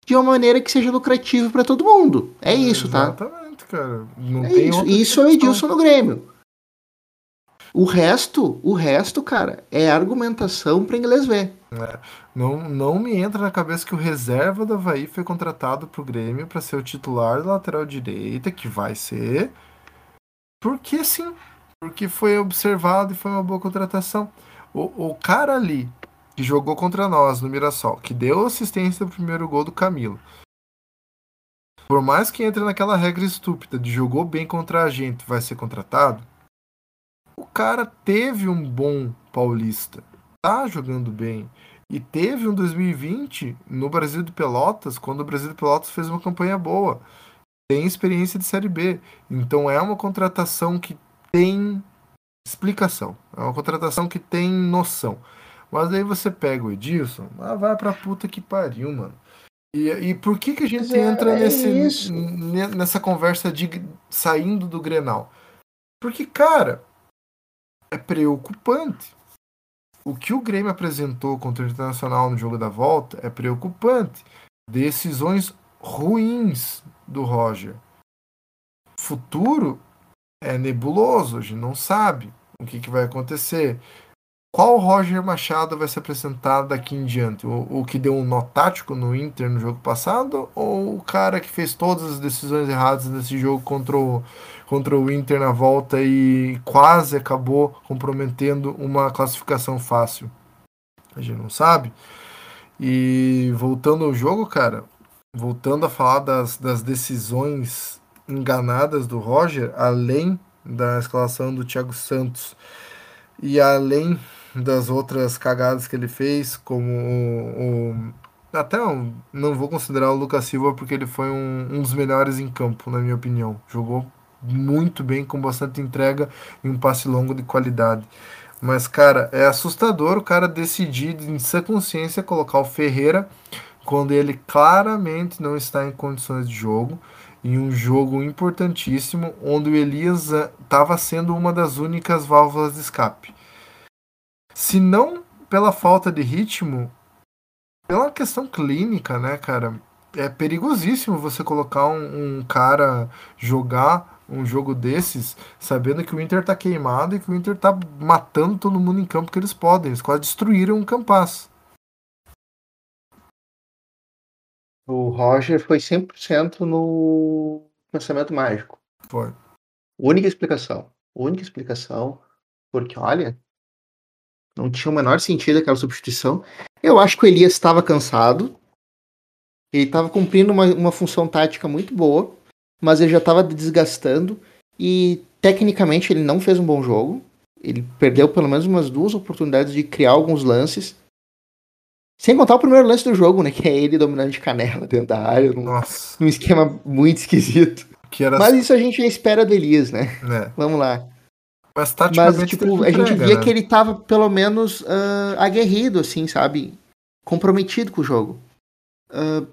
de uma maneira que seja lucrativa para todo mundo. É isso, tá? Exatamente, cara. Não é tem isso. Isso é o Edilson no Grêmio. O resto, o resto, cara, é argumentação para inglês ver. É, não, não me entra na cabeça que o reserva do Havaí foi contratado pro Grêmio para ser o titular da lateral direita, que vai ser. Porque sim. Porque foi observado e foi uma boa contratação. O, o cara ali que jogou contra nós no Mirassol, que deu assistência do primeiro gol do Camilo. Por mais que entre naquela regra estúpida de jogou bem contra a gente, vai ser contratado. O cara teve um bom paulista tá jogando bem. E teve um 2020 no Brasil de Pelotas, quando o Brasil de Pelotas fez uma campanha boa. Tem experiência de Série B. Então é uma contratação que tem explicação. É uma contratação que tem noção. Mas aí você pega o Edilson, ah, vai pra puta que pariu, mano. E, e por que, que a gente é, entra é nesse, nessa conversa de saindo do Grenal? Porque, cara, é preocupante o que o Grêmio apresentou contra o Internacional no jogo da volta é preocupante. Decisões ruins do Roger. Futuro é nebuloso, a gente não sabe o que, que vai acontecer. Qual Roger Machado vai se apresentar daqui em diante? O, o, que deu um nó tático no Inter no jogo passado? Ou o cara que fez todas as decisões erradas nesse jogo contra o, contra o Inter na volta e quase acabou comprometendo uma classificação fácil. A gente não sabe. E voltando ao jogo, cara, voltando a falar das, das decisões enganadas do Roger, além da escalação do Thiago Santos e além das outras cagadas que ele fez, como o, o até não vou considerar o Lucas Silva porque ele foi um, um dos melhores em campo, na minha opinião. Jogou muito bem, com bastante entrega e um passe longo de qualidade. Mas, cara, é assustador o cara decidir, em sua consciência, colocar o Ferreira quando ele claramente não está em condições de jogo. Em um jogo importantíssimo, onde o Elias estava sendo uma das únicas válvulas de escape. Se não pela falta de ritmo, pela questão clínica, né, cara? É perigosíssimo você colocar um, um cara jogar um jogo desses, sabendo que o Inter tá queimado e que o Inter tá matando todo mundo em campo que eles podem. Eles quase destruíram o Campas. O Roger foi 100% no pensamento mágico. Foi. Única explicação. Única explicação. Porque, olha, não tinha o menor sentido aquela substituição. Eu acho que o Elias estava cansado. Ele estava cumprindo uma, uma função tática muito boa mas ele já estava desgastando e tecnicamente ele não fez um bom jogo. Ele perdeu pelo menos umas duas oportunidades de criar alguns lances. Sem contar o primeiro lance do jogo, né? Que é ele dominando de canela dentro da área, num, num esquema muito esquisito. Era... Mas isso a gente espera do Elias, né? É. Vamos lá. Mas, Mas tipo, a gente via né? que ele tava pelo menos uh, aguerrido, assim, sabe? Comprometido com o jogo. Uh,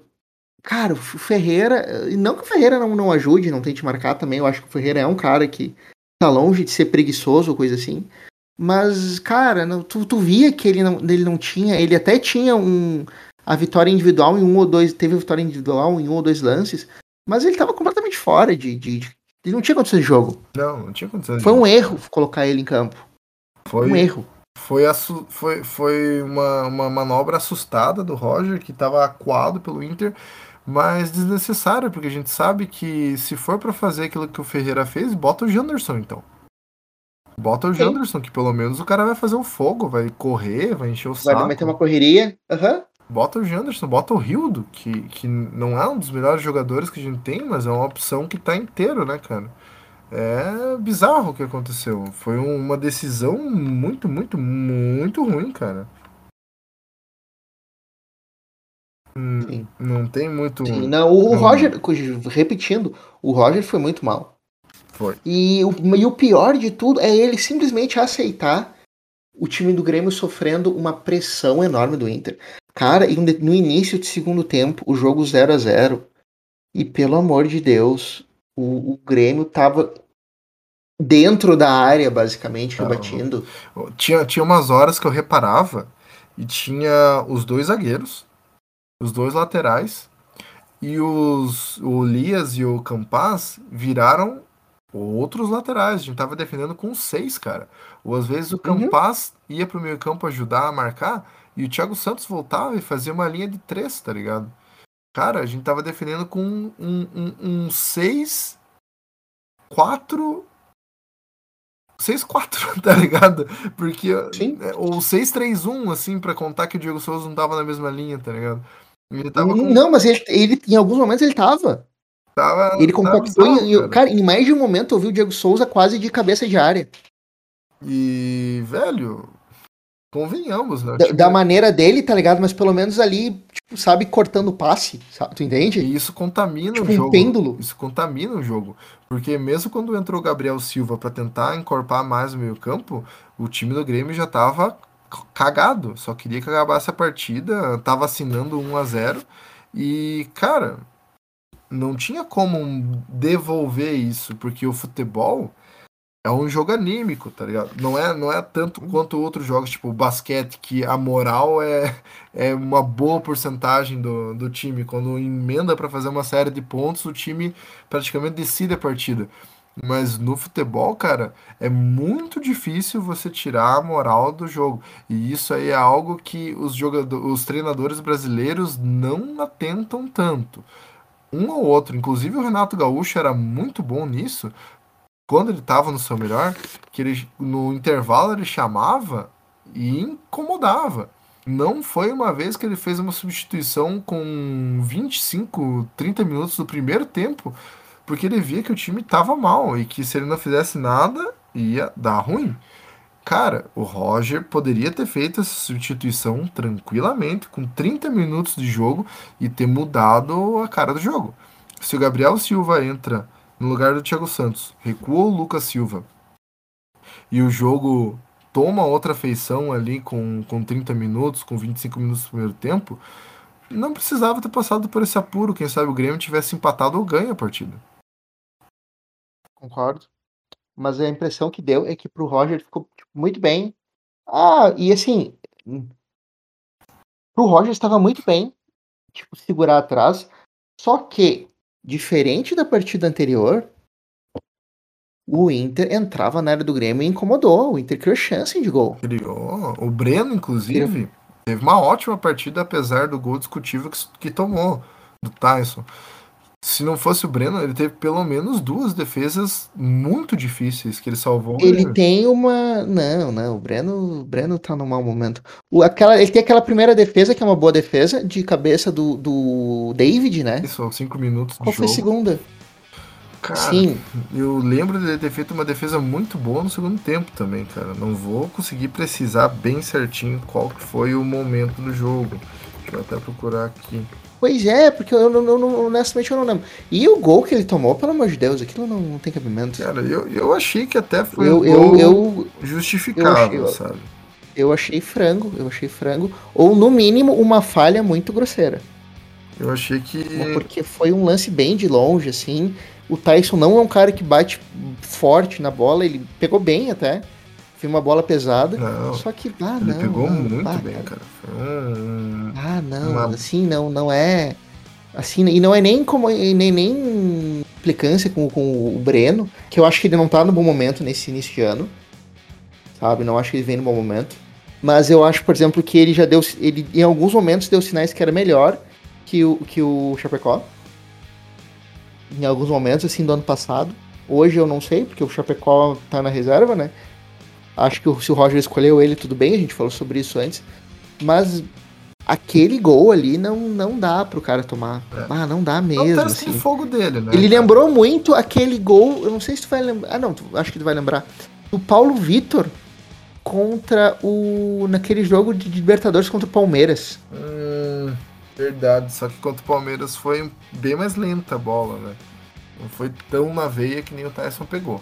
Cara, o Ferreira. Não que o Ferreira não, não ajude, não tente marcar também. Eu acho que o Ferreira é um cara que tá longe de ser preguiçoso ou coisa assim. Mas, cara, não, tu, tu via que ele não, ele não tinha. Ele até tinha um, a vitória individual em um ou dois. Teve a vitória individual em um ou dois lances. Mas ele tava completamente fora de. de, de ele não tinha condições de jogo. Não, não tinha condições Foi um erro colocar ele em campo. Foi um erro. Foi, foi, foi uma, uma manobra assustada do Roger, que estava acuado pelo Inter mas desnecessária, porque a gente sabe que se for para fazer aquilo que o Ferreira fez, bota o Janderson então. Bota o. Janderson, que pelo menos o cara vai fazer o fogo, vai correr, vai encher o vai saco. Vai meter uma correria. Uhum. Bota o Janderson, bota o Rildo, que, que não é um dos melhores jogadores que a gente tem, mas é uma opção que tá inteiro, né, cara? É bizarro o que aconteceu. Foi uma decisão muito, muito, muito ruim, cara. Sim. Não tem muito. Sim, não, o não. Roger, repetindo, o Roger foi muito mal. Foi. E o, e o pior de tudo é ele simplesmente aceitar o time do Grêmio sofrendo uma pressão enorme do Inter. Cara, no início de segundo tempo, o jogo 0 a 0 E pelo amor de Deus, o, o Grêmio tava dentro da área, basicamente, rebatindo. Tinha, tinha umas horas que eu reparava e tinha os dois zagueiros os dois laterais, e os, o Lias e o Campas viraram outros laterais. A gente tava defendendo com seis, cara. Ou às vezes o. Campas uhum. ia pro meio campo ajudar a marcar, e o Thiago Santos voltava e fazia uma linha de três, tá ligado? Cara, a gente tava defendendo com um, um, um 6, 4 6-4, tá ligado? Porque. Sim. É, ou 6-3-1, assim, pra contar que o Diego Souza não tava na mesma linha, tá ligado? Ele tava com... Não, mas ele, ele, em alguns momentos ele tava. Tava, ele compactou tava em, cara. cara, em mais de um momento eu vi o Diego Souza quase de cabeça de área. E, velho, convenhamos, né? Da, da, maneira dele, tá ligado? Mas pelo menos ali, tipo, sabe, cortando o passe, sabe? Tu entende? E isso contamina tipo o jogo. Um pêndulo. Isso contamina o jogo. Porque mesmo quando entrou o Gabriel Silva para tentar encorpar mais o meio campo, o time do Grêmio já tava cagado, só queria que acabasse a partida, tava assinando 1 a 0 e, cara, não tinha como devolver isso, porque o futebol é um jogo anímico, tá ligado? Não é, não é tanto quanto outros jogos, tipo o basquete, que a moral é, é uma boa porcentagem do, do time. Quando emenda para fazer uma série de pontos, o time praticamente decide a partida. Mas no futebol, cara, é muito difícil você tirar a moral do jogo. E isso aí é algo que os, jogadores, os treinadores brasileiros não atentam tanto. Um ou outro, inclusive o Renato Gaúcho era muito bom nisso. Quando ele estava no seu melhor, que ele no intervalo ele chamava e incomodava. Não foi uma vez que ele fez uma substituição com 25, 30 minutos do primeiro tempo porque ele via que o time tava mal e que se ele não fizesse nada ia dar ruim. Cara, o Roger poderia ter feito essa substituição tranquilamente, com 30 minutos de jogo e ter mudado a cara do jogo. Se o Gabriel Silva entra no lugar do Thiago Santos, recua o Lucas Silva e o jogo toma outra feição ali com, com 30 minutos, com 25 minutos do primeiro tempo, não precisava ter passado por esse apuro. Quem sabe o Grêmio tivesse empatado ou ganho a partida. Concordo. Mas a impressão que deu é que pro Roger ficou tipo, muito bem. Ah, e assim. pro Roger estava muito bem, tipo, segurar atrás. Só que, diferente da partida anterior, o Inter entrava na área do Grêmio e incomodou. O Inter criou chance de gol. Criou. O Breno, inclusive, Criou. teve uma ótima partida, apesar do gol discutível que, que tomou do Tyson se não fosse o Breno, ele teve pelo menos duas defesas muito difíceis que ele salvou. Ele né? tem uma. Não, não, o Breno, o Breno tá num mau momento. O, aquela, ele tem aquela primeira defesa, que é uma boa defesa, de cabeça do, do David, né? Isso, cinco minutos Qual foi a segunda? Cara, Sim. eu lembro de ter feito uma defesa muito boa no segundo tempo também, cara. Não vou conseguir precisar bem certinho qual foi o momento do jogo. Deixa eu até procurar aqui. Pois é, porque eu, eu, eu, honestamente eu não lembro. E o gol que ele tomou, pelo amor de Deus, aquilo não, não tem cabimento. Cara, eu, eu achei que até foi eu, um eu, eu, justificável, eu achei, sabe? Eu achei frango, eu achei frango. Ou no mínimo uma falha muito grosseira. Eu achei que. Porque foi um lance bem de longe, assim. O Tyson não é um cara que bate forte na bola, ele pegou bem até. Foi uma bola pesada. Não, só que, ah, ele não. pegou não, muito bem, cara. Foi um, ah, não. Uma... Assim, não, não é. Assim, e não é nem como nem, nem implicância com, com o Breno, que eu acho que ele não tá no bom momento nesse início de ano. Sabe? Não acho que ele vem no bom momento. Mas eu acho, por exemplo, que ele já deu. Ele em alguns momentos deu sinais que era melhor que o, que o Chapecó. Em alguns momentos, assim, do ano passado. Hoje eu não sei, porque o Chapecó tá na reserva, né? Acho que se o Roger escolheu ele, tudo bem, a gente falou sobre isso antes. Mas aquele gol ali não, não dá pro cara tomar. É. Ah, não dá mesmo. Não assim. fogo dele, né? Ele lembrou muito aquele gol. Eu não sei se tu vai lembrar. Ah, não, tu, acho que tu vai lembrar. Do Paulo Vitor contra o. naquele jogo de Libertadores contra o Palmeiras. Hum, verdade. Só que contra o Palmeiras foi bem mais lenta a bola, né? Não foi tão na veia que nem o Tyson pegou.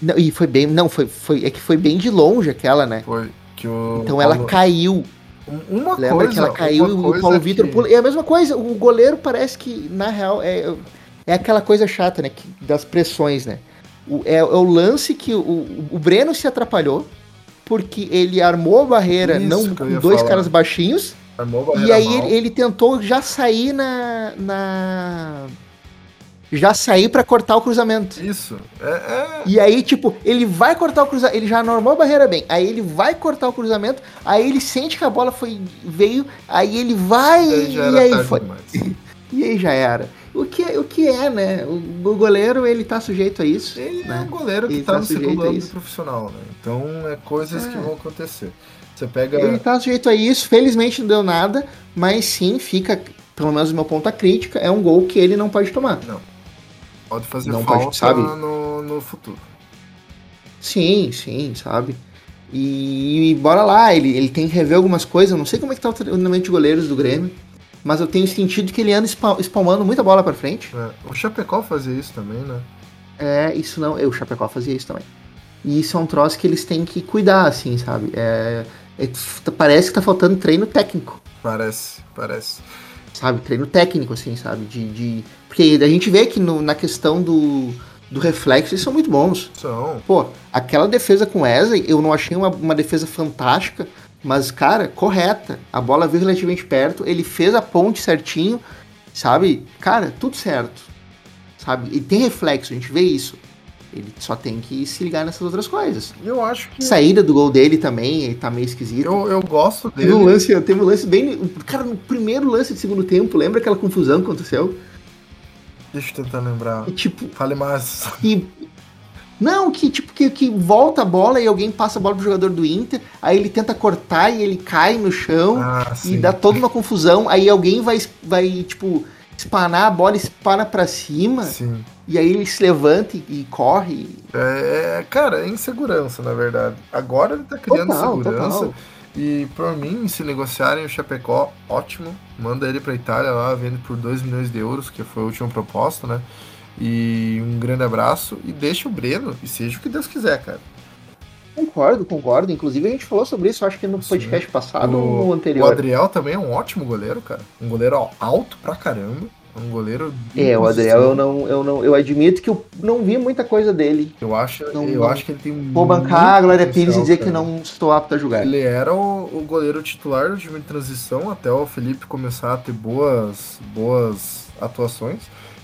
Não, e foi bem. Não, foi, foi. É que foi bem de longe aquela, né? Foi. Que o então ela caiu. Uma Lembra coisa, que ela caiu e o Paulo Vitor pula. É a mesma coisa, o goleiro parece que, na real, é, é aquela coisa chata, né? Que, das pressões, né? O, é, é, o lance que o, o Breno se atrapalhou porque ele armou a barreira Isso não com dois falar. caras baixinhos. e aí ele, ele, tentou já sair na, na já sair para cortar o cruzamento. Isso. É, é... E aí, tipo, ele vai cortar o cruzamento. Ele já normou a barreira bem. Aí ele vai cortar o cruzamento. Aí ele sente que a bola foi veio. Aí ele vai. Aí e aí foi. <laughs> e aí já era. O que, o que é, né? O, o goleiro, ele tá sujeito a isso. Ele né? é um goleiro que ele tá, tá no segundo ano profissional, né? Então é coisas é. que vão acontecer. Você pega. Ele tá sujeito a isso, felizmente não deu nada, mas sim, fica, pelo menos do meu ponto a crítica, é um gol que ele não pode tomar. Não. Pode fazer não falta pode, sabe? No, no futuro. Sim, sim, sabe? E, e, bora lá, ele, ele tem que rever algumas coisas. Eu não sei como é que tá o treinamento de goleiros do Grêmio, mas eu tenho sentido que ele anda espalmando muita bola para frente. É, o Chapecó fazia isso também, né? É, isso não. O Chapecó fazia isso também. E isso é um troço que eles têm que cuidar, assim, sabe? É, é, parece que tá faltando treino técnico. Parece, parece sabe? Treino técnico, assim, sabe? De, de... Porque a gente vê que no, na questão do, do reflexo eles são muito bons. São. Pô, aquela defesa com Wesley, eu não achei uma, uma defesa fantástica, mas, cara, correta. A bola veio relativamente perto, ele fez a ponte certinho, sabe? Cara, tudo certo. Sabe? E tem reflexo, a gente vê isso. Ele só tem que se ligar nessas outras coisas. Eu acho que. Saída do gol dele também, ele tá meio esquisito. Eu, eu gosto dele. Teve um lance, teve um lance bem. Cara, no primeiro lance de segundo tempo, lembra aquela confusão que aconteceu? Deixa eu tentar lembrar. E, tipo. Fale mais. E, não, que tipo, que, que volta a bola e alguém passa a bola pro jogador do Inter, aí ele tenta cortar e ele cai no chão ah, e dá toda uma confusão, aí alguém vai, vai tipo, espanar a bola, espana para cima. Sim. E aí ele se levanta e, e corre. É, cara, é insegurança, na verdade. Agora ele tá criando total, segurança. Total. E por mim, se negociarem o Chapecó, ótimo. Manda ele pra Itália lá, vende por 2 milhões de euros, que foi a última proposta, né? E um grande abraço. E deixa o Breno, e seja o que Deus quiser, cara. Concordo, concordo. Inclusive a gente falou sobre isso, acho que no podcast Sim. passado o, ou no anterior. O Adriel também é um ótimo goleiro, cara. Um goleiro alto pra caramba. Um goleiro. É, o Adriel eu não, eu não. Eu admito que eu não vi muita coisa dele. Eu acho, Não- eu não- acho que ele tem. Vou bancar a Glória Pires e dizer que cara. não estou apto a julgar. Ele era o, o goleiro titular do time de transição até o Felipe começar a ter boas, boas atuações.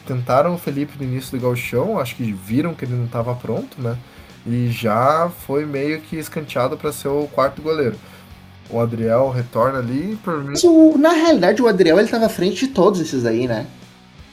Tentaram o Felipe no início do gauchão, acho que viram que ele não estava pronto, né? E já foi meio que escanteado para ser o quarto goleiro. O Adriel retorna ali, por mim Mas o- na realidade, o Adriel ele tava à frente de todos esses aí, né?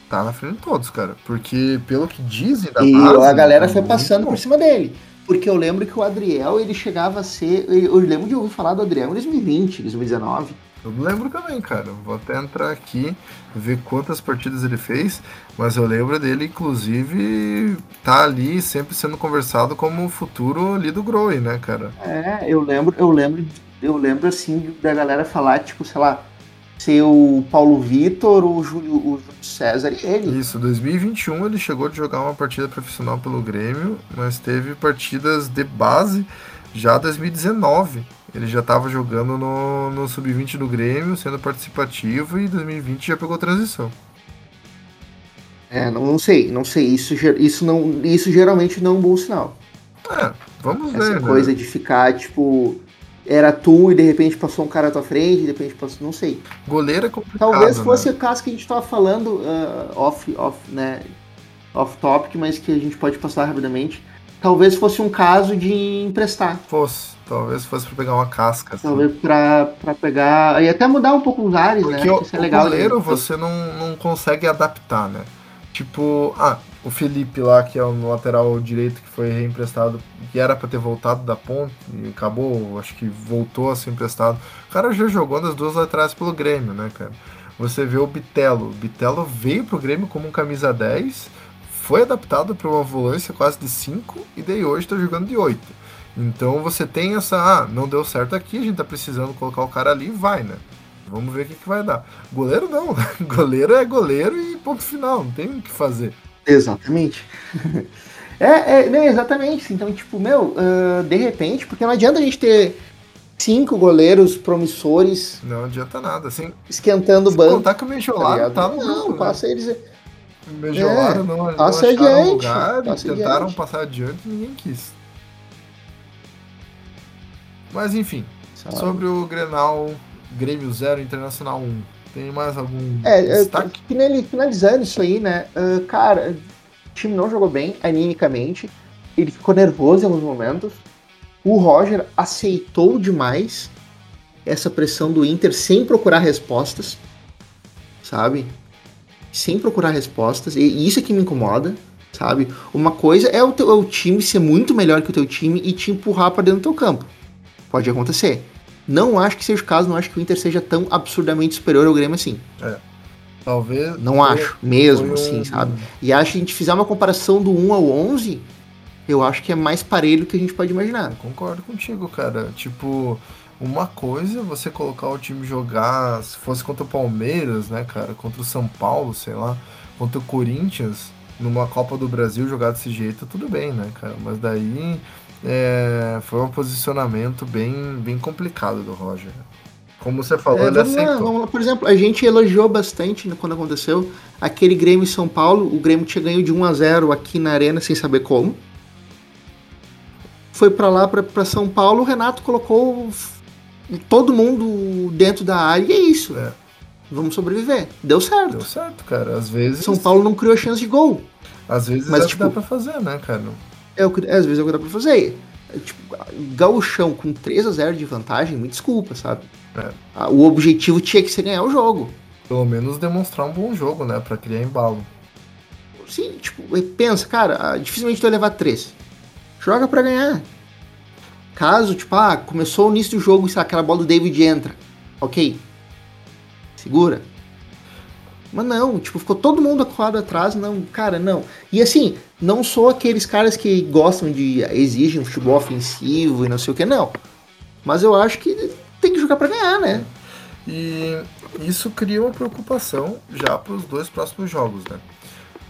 Tá na frente de todos, cara. Porque pelo que dizem da E base, a galera tá foi passando bom. por cima dele. Porque eu lembro que o Adriel, ele chegava a ser. Eu lembro de ouvir falar do Adriel em 2020, 2019. Eu lembro também, cara. Vou até entrar aqui, ver quantas partidas ele fez, mas eu lembro dele, inclusive, tá ali sempre sendo conversado como o futuro ali do Groi, né, cara? É, eu lembro, eu lembro, eu lembro assim da galera falar, tipo, sei lá, ser o Paulo Vitor, o Júlio, o Júlio César e ele. Isso, 2021 ele chegou de jogar uma partida profissional pelo Grêmio, mas teve partidas de base já 2019. Ele já estava jogando no, no Sub-20 do Grêmio, sendo participativo, e 2020 já pegou transição. É, não, não sei, não sei. Isso, isso, não, isso geralmente não é um bom sinal. É, vamos Essa ver, né? coisa de ficar, tipo, era tu e de repente passou um cara à tua frente, de repente passou. Não sei. Goleiro é complicado, Talvez né? fosse o caso que a gente tava falando ah, off, off, né? Off topic, mas que a gente pode passar rapidamente. Talvez fosse um caso de emprestar. Fosse, talvez fosse pra pegar uma casca. assim. Talvez pra, pra pegar. E até mudar um pouco os ares, Porque né? o, Isso é o legal. goleiro né? você não, não consegue adaptar, né? Tipo, ah, o Felipe lá, que é o lateral direito que foi reemprestado, que era pra ter voltado da ponte, e acabou, acho que voltou a ser emprestado. O cara já jogou nas duas laterais pelo Grêmio, né, cara? Você vê o Bitelo. O Bitelo veio pro Grêmio como um camisa 10, foi adaptado para uma volância quase de 5 e daí hoje tá jogando de 8. Então você tem essa, ah, não deu certo aqui, a gente tá precisando colocar o cara ali, vai, né? Vamos ver o que, que vai dar. Goleiro não. <laughs> Goleiro é goleiro e ponto final. Não tem o que fazer. Exatamente. <laughs> é, é né, exatamente. Então, tipo, meu, ah, de repente, porque não adianta a gente ter cinco goleiros promissores Não adianta nada. Assim, esquentando o se banco. contar que o Mejolaro ligado? tá no não, grupo, né? passa eles. O Mejolaro É, não, não passa acharam adiante, lugar, passa tentaram adiante. passar adiante e ninguém quis. Mas enfim, sabe? sobre o Grenal Grêmio 0 Internacional 1. Tem mais algum É, é, destaque? finali- finalizando isso aí, né? ah, cara, o time não jogou bem, animicamente. Ele ficou nervoso em alguns momentos. O Roger aceitou demais essa pressão do Inter sem procurar respostas, sabe? Sem procurar respostas. E isso é que me incomoda, sabe? Uma coisa é o, teu, é o time ser muito melhor que o teu time e te empurrar pra dentro do teu campo. Pode acontecer. Não acho que seja o caso, não acho que o Inter seja tão absurdamente superior ao Grêmio assim. Talvez. Não foi- acho, mesmo foi assim, sabe? E acho que a gente fizer uma comparação do 1 ao 11, eu acho que é mais parelho que a gente pode imaginar. Eu concordo contigo, cara. Tipo, uma coisa é você colocar o time jogar, se fosse contra o Palmeiras, né, cara? Contra o São Paulo, sei lá, contra o Corinthians, numa Copa do Brasil jogar desse jeito, tudo bem, né, cara? Mas daí é, foi um posicionamento bem, bem complicado do Roger. Como você falou, É, ele lá, aceitou. lá. Por exemplo, a gente elogiou bastante né, quando aconteceu aquele Grêmio e São Paulo. O Grêmio tinha ganho de 1 a 0 aqui na Arena sem saber como. Foi pra lá, pra, pra São Paulo, o Renato colocou todo mundo dentro da área e é isso. É. Vamos sobreviver. Deu certo. Deu certo, cara. Às vezes. São Paulo não criou chance de gol. Às vezes Mas, é tipo, dá pra fazer, né, cara? É o que, às vezes é o que dá pra fazer. É, Tipo, gauchão com 3 a 0 de vantagem, me desculpa, sabe? É. Ah, O objetivo tinha que ser ganhar o jogo. Pelo menos demonstrar um bom jogo, né? Pra criar embalo. Sim, tipo, pensa, cara, ah, dificilmente tu vai levar 3. Joga pra ganhar. Caso, tipo, ah, começou o início do jogo e aquela bola do David entra. Ok. Segura. Mas não, tipo, ficou todo mundo acuado atrás, não, cara, não. E assim, não sou aqueles caras que gostam de, exigem um futebol ofensivo e não sei o que, não. Mas eu acho que tem que jogar pra ganhar, né? E isso cria uma preocupação já para os dois próximos jogos, né?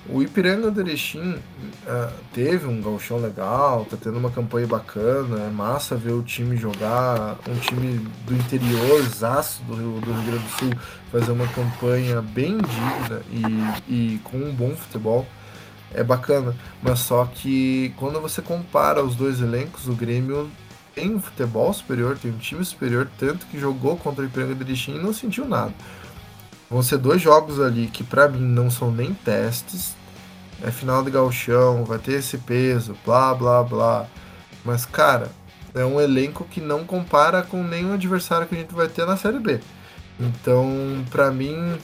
O Ipiranga do Erechim uh, teve um galchão legal, tá tendo uma campanha bacana, é massa ver o time jogar, um time do interior, zaço do Rio, do Rio Grande do Sul, fazer uma campanha bem digna e, e com um bom futebol. É bacana, mas só que quando você compara os dois elencos, o Grêmio tem um futebol superior, tem um time superior, tanto que jogou contra o Ipiranga do Erechim e não sentiu nada. Vão ser dois jogos ali que para mim não são nem testes. É final de galchão, vai ter esse peso, blá blá blá. Mas cara, é um elenco que não compara com nenhum adversário que a gente vai ter na Série B. Então, para mim,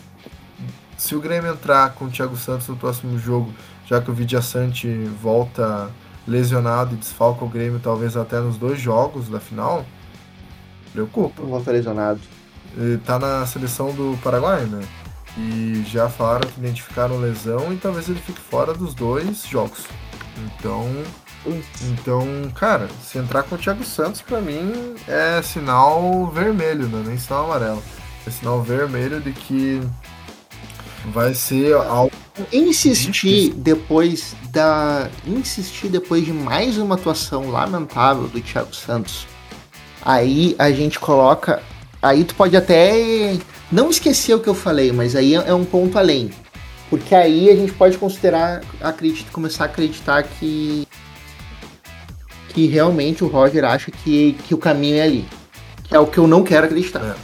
se o Grêmio entrar com o Thiago Santos no próximo jogo, já que o Vidia Sante volta lesionado e desfalca o Grêmio talvez até nos dois jogos da final, preocupa. Volta lesionado. Tá na seleção do Paraguai, né? E já falaram que identificaram lesão e talvez ele fique fora dos dois jogos. Então, então, cara, se entrar com o Thiago Santos, para mim é sinal vermelho, né? nem sinal amarelo. É sinal vermelho de que vai ser algo. Insistir depois da. Insistir depois de mais uma atuação lamentável do Thiago Santos. Aí a gente coloca aí tu pode até não esquecer o que eu falei, mas aí é um ponto além. Porque aí a gente pode considerar, acredito, começar a acreditar que que realmente o Roger acha que, que o caminho é ali. Que é o que eu não quero acreditar. É,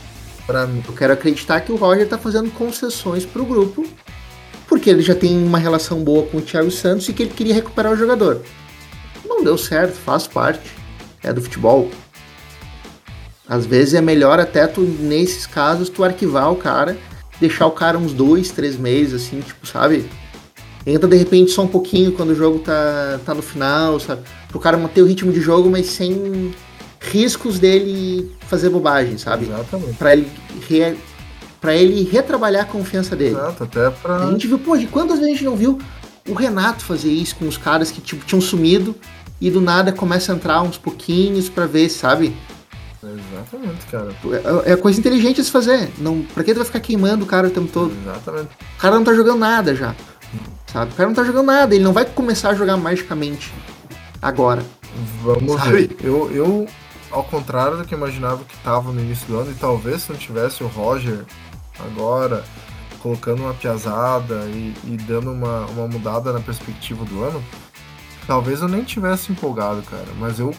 pra mim. Eu quero acreditar que o Roger tá fazendo concessões pro grupo, porque ele já tem uma relação boa com o Thiago Santos e que ele queria recuperar o jogador. Não deu certo, faz parte. É do futebol. Às vezes é melhor até tu, nesses casos, tu arquivar o cara, deixar o cara uns dois, três meses, assim, tipo, sabe? Entra de repente só um pouquinho quando o jogo tá, tá no final, sabe? Pro cara manter o ritmo de jogo, mas sem riscos dele fazer bobagem, sabe? Exatamente. Pra ele, re, pra ele retrabalhar a confiança dele. Exato, até pra. A gente viu, pô, de quantas vezes a gente não viu o Renato fazer isso com os caras que tipo, tinham sumido e do nada começa a entrar uns pouquinhos para ver, sabe? Exatamente, cara. É, é coisa inteligente de se fazer. Não, pra que tu vai ficar queimando o cara o tempo todo? Exatamente. O cara não tá jogando nada já. Sabe? O cara não tá jogando nada, ele não vai começar a jogar magicamente agora. Vamos sabe? ver. Eu, eu, ao contrário do que eu imaginava que tava no início do ano, e talvez se não tivesse o Roger agora colocando uma piazada e, e dando uma, uma mudada na perspectiva do ano, talvez eu nem tivesse empolgado, cara. Mas eu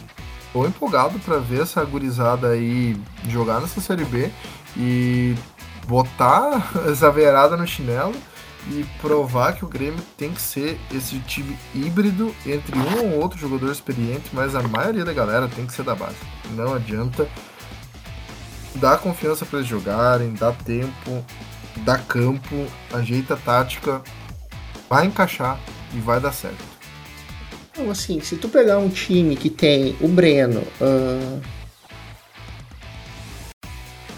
tô empolgado para ver essa gurizada aí jogar nessa Série B e botar <laughs> essa veirada no chinelo e provar que o Grêmio tem que ser esse time híbrido entre um ou outro jogador experiente, mas a maioria da galera tem que ser da base. Não adianta dar confiança para eles jogarem, dar tempo, dar campo, ajeita a tática, vai encaixar e vai dar certo. Então, assim, se tu pegar um time que tem o Breno, uh...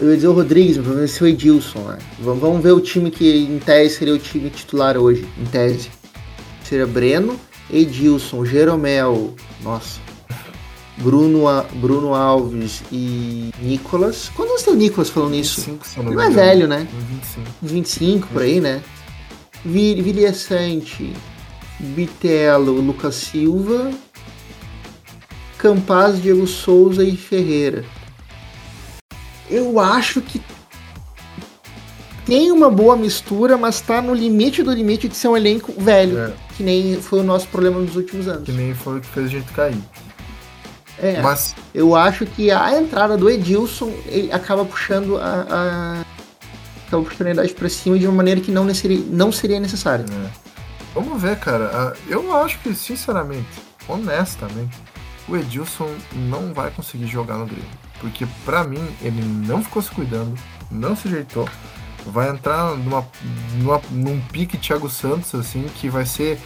eu ia dizer o Rodrigues, mas vai ser o Edilson, né? Vamos ver o time que em tese seria o time titular hoje, em tese. Seria Breno, Edilson, Jeromel, nossa, Bruno, Bruno Alves e Nicolas. Quando você tem o Nicolas falando isso? 25, não, não é velho, né? 25. 25 por aí, né? Vilha Sante, Bitelo, Lucas Silva, Campaz, Diego Souza e Ferreira. Eu acho que tem uma boa mistura, mas tá no limite do limite de ser um elenco velho, é. que nem foi o nosso problema nos últimos anos. Que nem foi o que fez a gente cair. É, mas eu acho que a entrada do Edilson acaba puxando a, a, a oportunidade para cima de uma maneira que não, seria, não seria necessária. É. Vamos ver, cara. Ah, eu acho que, sinceramente, honestamente, o Edilson não vai conseguir jogar no Grêmio. Porque, para mim, ele não ficou se cuidando, não se ajeitou. Vai entrar numa, numa, num pique Thiago Santos, assim, que vai ser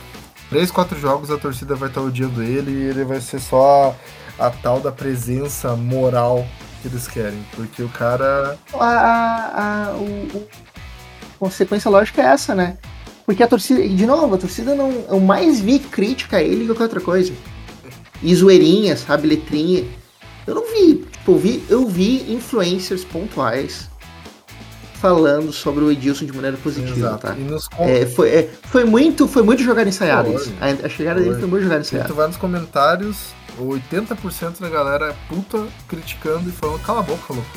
3, 4 jogos, a torcida vai estar odiando ele e ele vai ser só a, a tal da presença moral que eles querem. Porque o cara. A, a, a, o, o... consequência lógica é essa, né? Porque a torcida, de novo, a torcida não. Eu mais vi crítica a ele do que qualquer outra coisa. E zoeirinha, sabe, letrinha. Eu não vi. Tipo, eu vi, eu vi influencers pontuais falando sobre o Edilson de maneira positiva, Exato. tá? E nos É, foi, é, foi muito, foi muito Foi. isso. A, a chegada dele Foi. foi muito jogada E tu vai nos comentários, 80% da galera é puta criticando e falando, cala a boca, louco.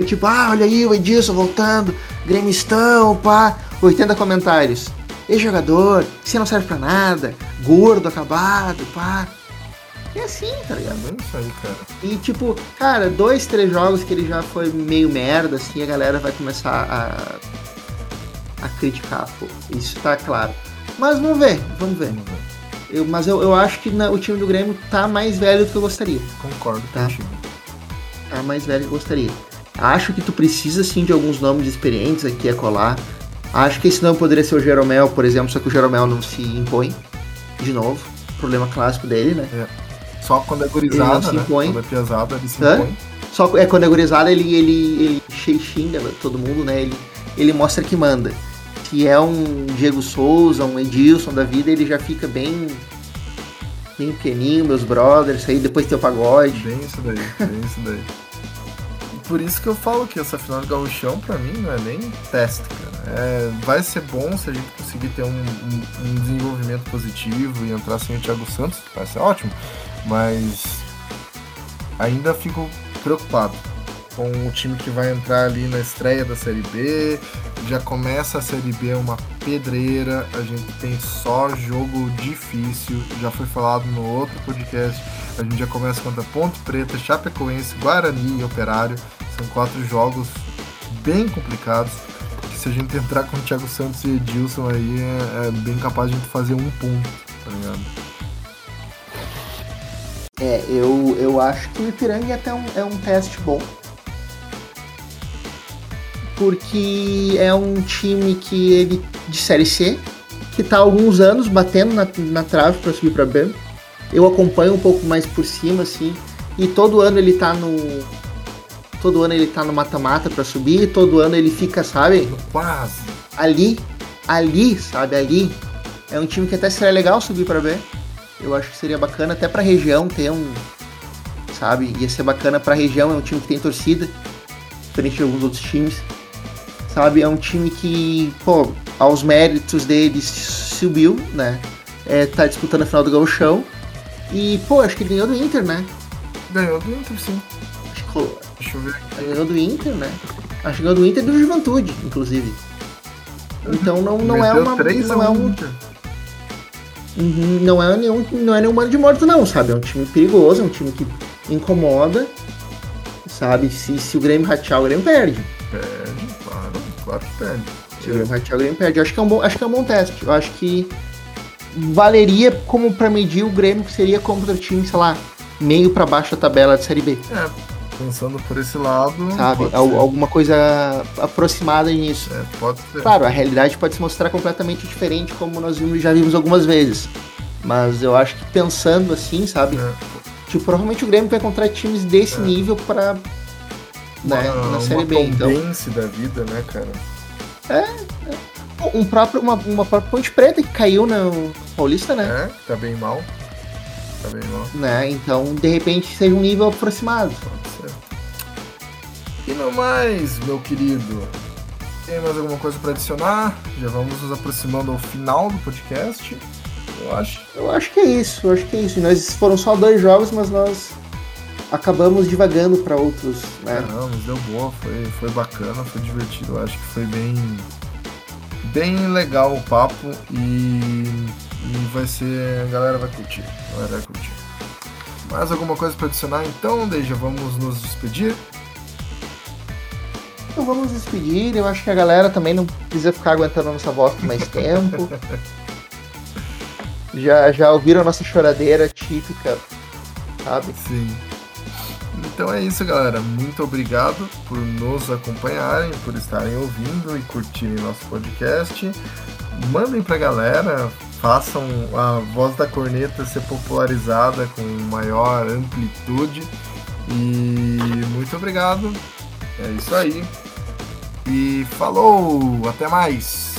É tipo, ah, olha aí o Edilson voltando, gremistão, pá. 80 comentários. Ex-jogador, você não serve pra nada, gordo, acabado, pá. É assim, tá É ligado? isso aí, cara. E tipo, cara, dois, três jogos que ele já foi meio merda, assim, a galera vai começar a, a criticar, pô. Isso tá claro. Mas vamos ver, vamos ver. Vamos ver. Eu, mas eu, eu acho que na- o time do Grêmio tá mais velho do que eu gostaria. Concordo Tá. contigo. Tá mais velho do que eu gostaria. Acho que tu precisa sim de alguns nomes experientes aqui a colar. Acho que esse nome poderia ser o Jeromel, por exemplo, só que o Jeromel não se impõe. De novo. Problema clássico dele, né? Só quando é Ele gurizada, não se né? impõe. Quando é ele se Hã? impõe. Só é quando é gurizada, ele, ele, ele xinga todo mundo, né? Ele, ele mostra que manda. Se é um Diego Souza, um Edilson da vida, ele já fica bem. Bem pequenininho, meus brothers, aí depois tem o pagode. Bem isso daí, bem isso daí. Por isso que eu falo que essa final do Gauchão, pra mim, não é nem teste, cara. É, vai ser bom se a gente conseguir ter um, um- um desenvolvimento positivo e entrar sem o Thiago Santos, vai ser ótimo. Mas ainda fico preocupado com o time que vai entrar ali na estreia da Série B. Já começa a Série B uma pedreira, a gente tem só jogo difícil. Já foi falado no outro podcast. A gente já começa contra Ponte Preta, Chapecoense, Guarani e Operário. São quatro jogos bem complicados. Que se a gente entrar com o Thiago Santos e Edilson aí, é, é bem capaz de a gente fazer um ponto, tá ligado? É, eu, eu acho que o Ipiranga é até um, é um teste bom. Porque é um time que ele de série C, que tá há alguns anos batendo na, na trave para subir para B. Eu acompanho um pouco mais por cima, assim, e todo ano ele tá no. Todo ano ele tá no mata-mata para subir, todo ano ele fica, sabe, Quase. ali, ali, sabe, ali. É um time que até seria legal subir pra B. Eu acho que seria bacana até pra região ter um, sabe, ia ser bacana pra região, é um time que tem torcida, diferente de alguns outros times. Sabe, é um time que, pô, aos méritos deles subiu, né? É, tá disputando a final do Gauchão. E, pô, acho que ele ganhou do Inter, né? Ganhou do Inter, sim. Acho que Deixa eu ver ganhou do Inter, né? Acho que ganhou do Inter e do Juventude, inclusive. Então não, não é uma. Não é um um. Uhum, não é nenhum, não é nenhum mano de morto, não, sabe? É um time perigoso, é um time que incomoda, sabe? Se, se o Grêmio ratear, o Grêmio perde. Perde, que perde. Se o Grêmio ratear, o Grêmio perde. Eu acho que é um bom, acho que é um bom teste. Eu acho que valeria como pra medir o Grêmio, que seria contra o time, sei lá, meio pra baixo da tabela de Série B, É, pensando por esse lado. sabe? Al- alguma coisa aproximada nisso. É, pode ser. Claro, a realidade pode se mostrar completamente diferente, como nós vimos, já vimos algumas vezes. Mas eu acho que pensando assim, sabe? É. Tipo, provavelmente o Grêmio vai encontrar times desse É. nível pra. Né, Uma, na Série B, então. Da vida, né, cara? Um próprio, uma, uma própria Ponte Preta que caiu no Paulista, né? É, tá bem mal. Tá bem mal, né? Então, de repente, seja um nível aproximado. pode ser. E no mais, meu querido, tem mais alguma coisa pra adicionar? Já vamos nos aproximando ao final do podcast, eu acho. Eu acho que é isso, eu acho que é isso. Nós foram só dois jogos, mas nós acabamos divagando pra outros, né? Não, mas deu boa, foi, foi bacana, foi divertido. Eu acho que foi bem, bem legal o papo e, e vai ser. A galera vai curtir. A galera vai curtir. Mais alguma coisa para adicionar então? Já vamos nos despedir. Então vamos nos despedir. Eu acho que a galera também não precisa ficar aguentando a nossa voz por mais tempo. <laughs> já, já ouviram a nossa choradeira típica, sabe? Sim. Então é isso, galera. Muito obrigado por nos acompanharem, por estarem ouvindo e curtirem nosso podcast. Mandem pra galera, façam a voz da corneta ser popularizada com maior amplitude. E muito obrigado. É isso aí. E falou! Até mais!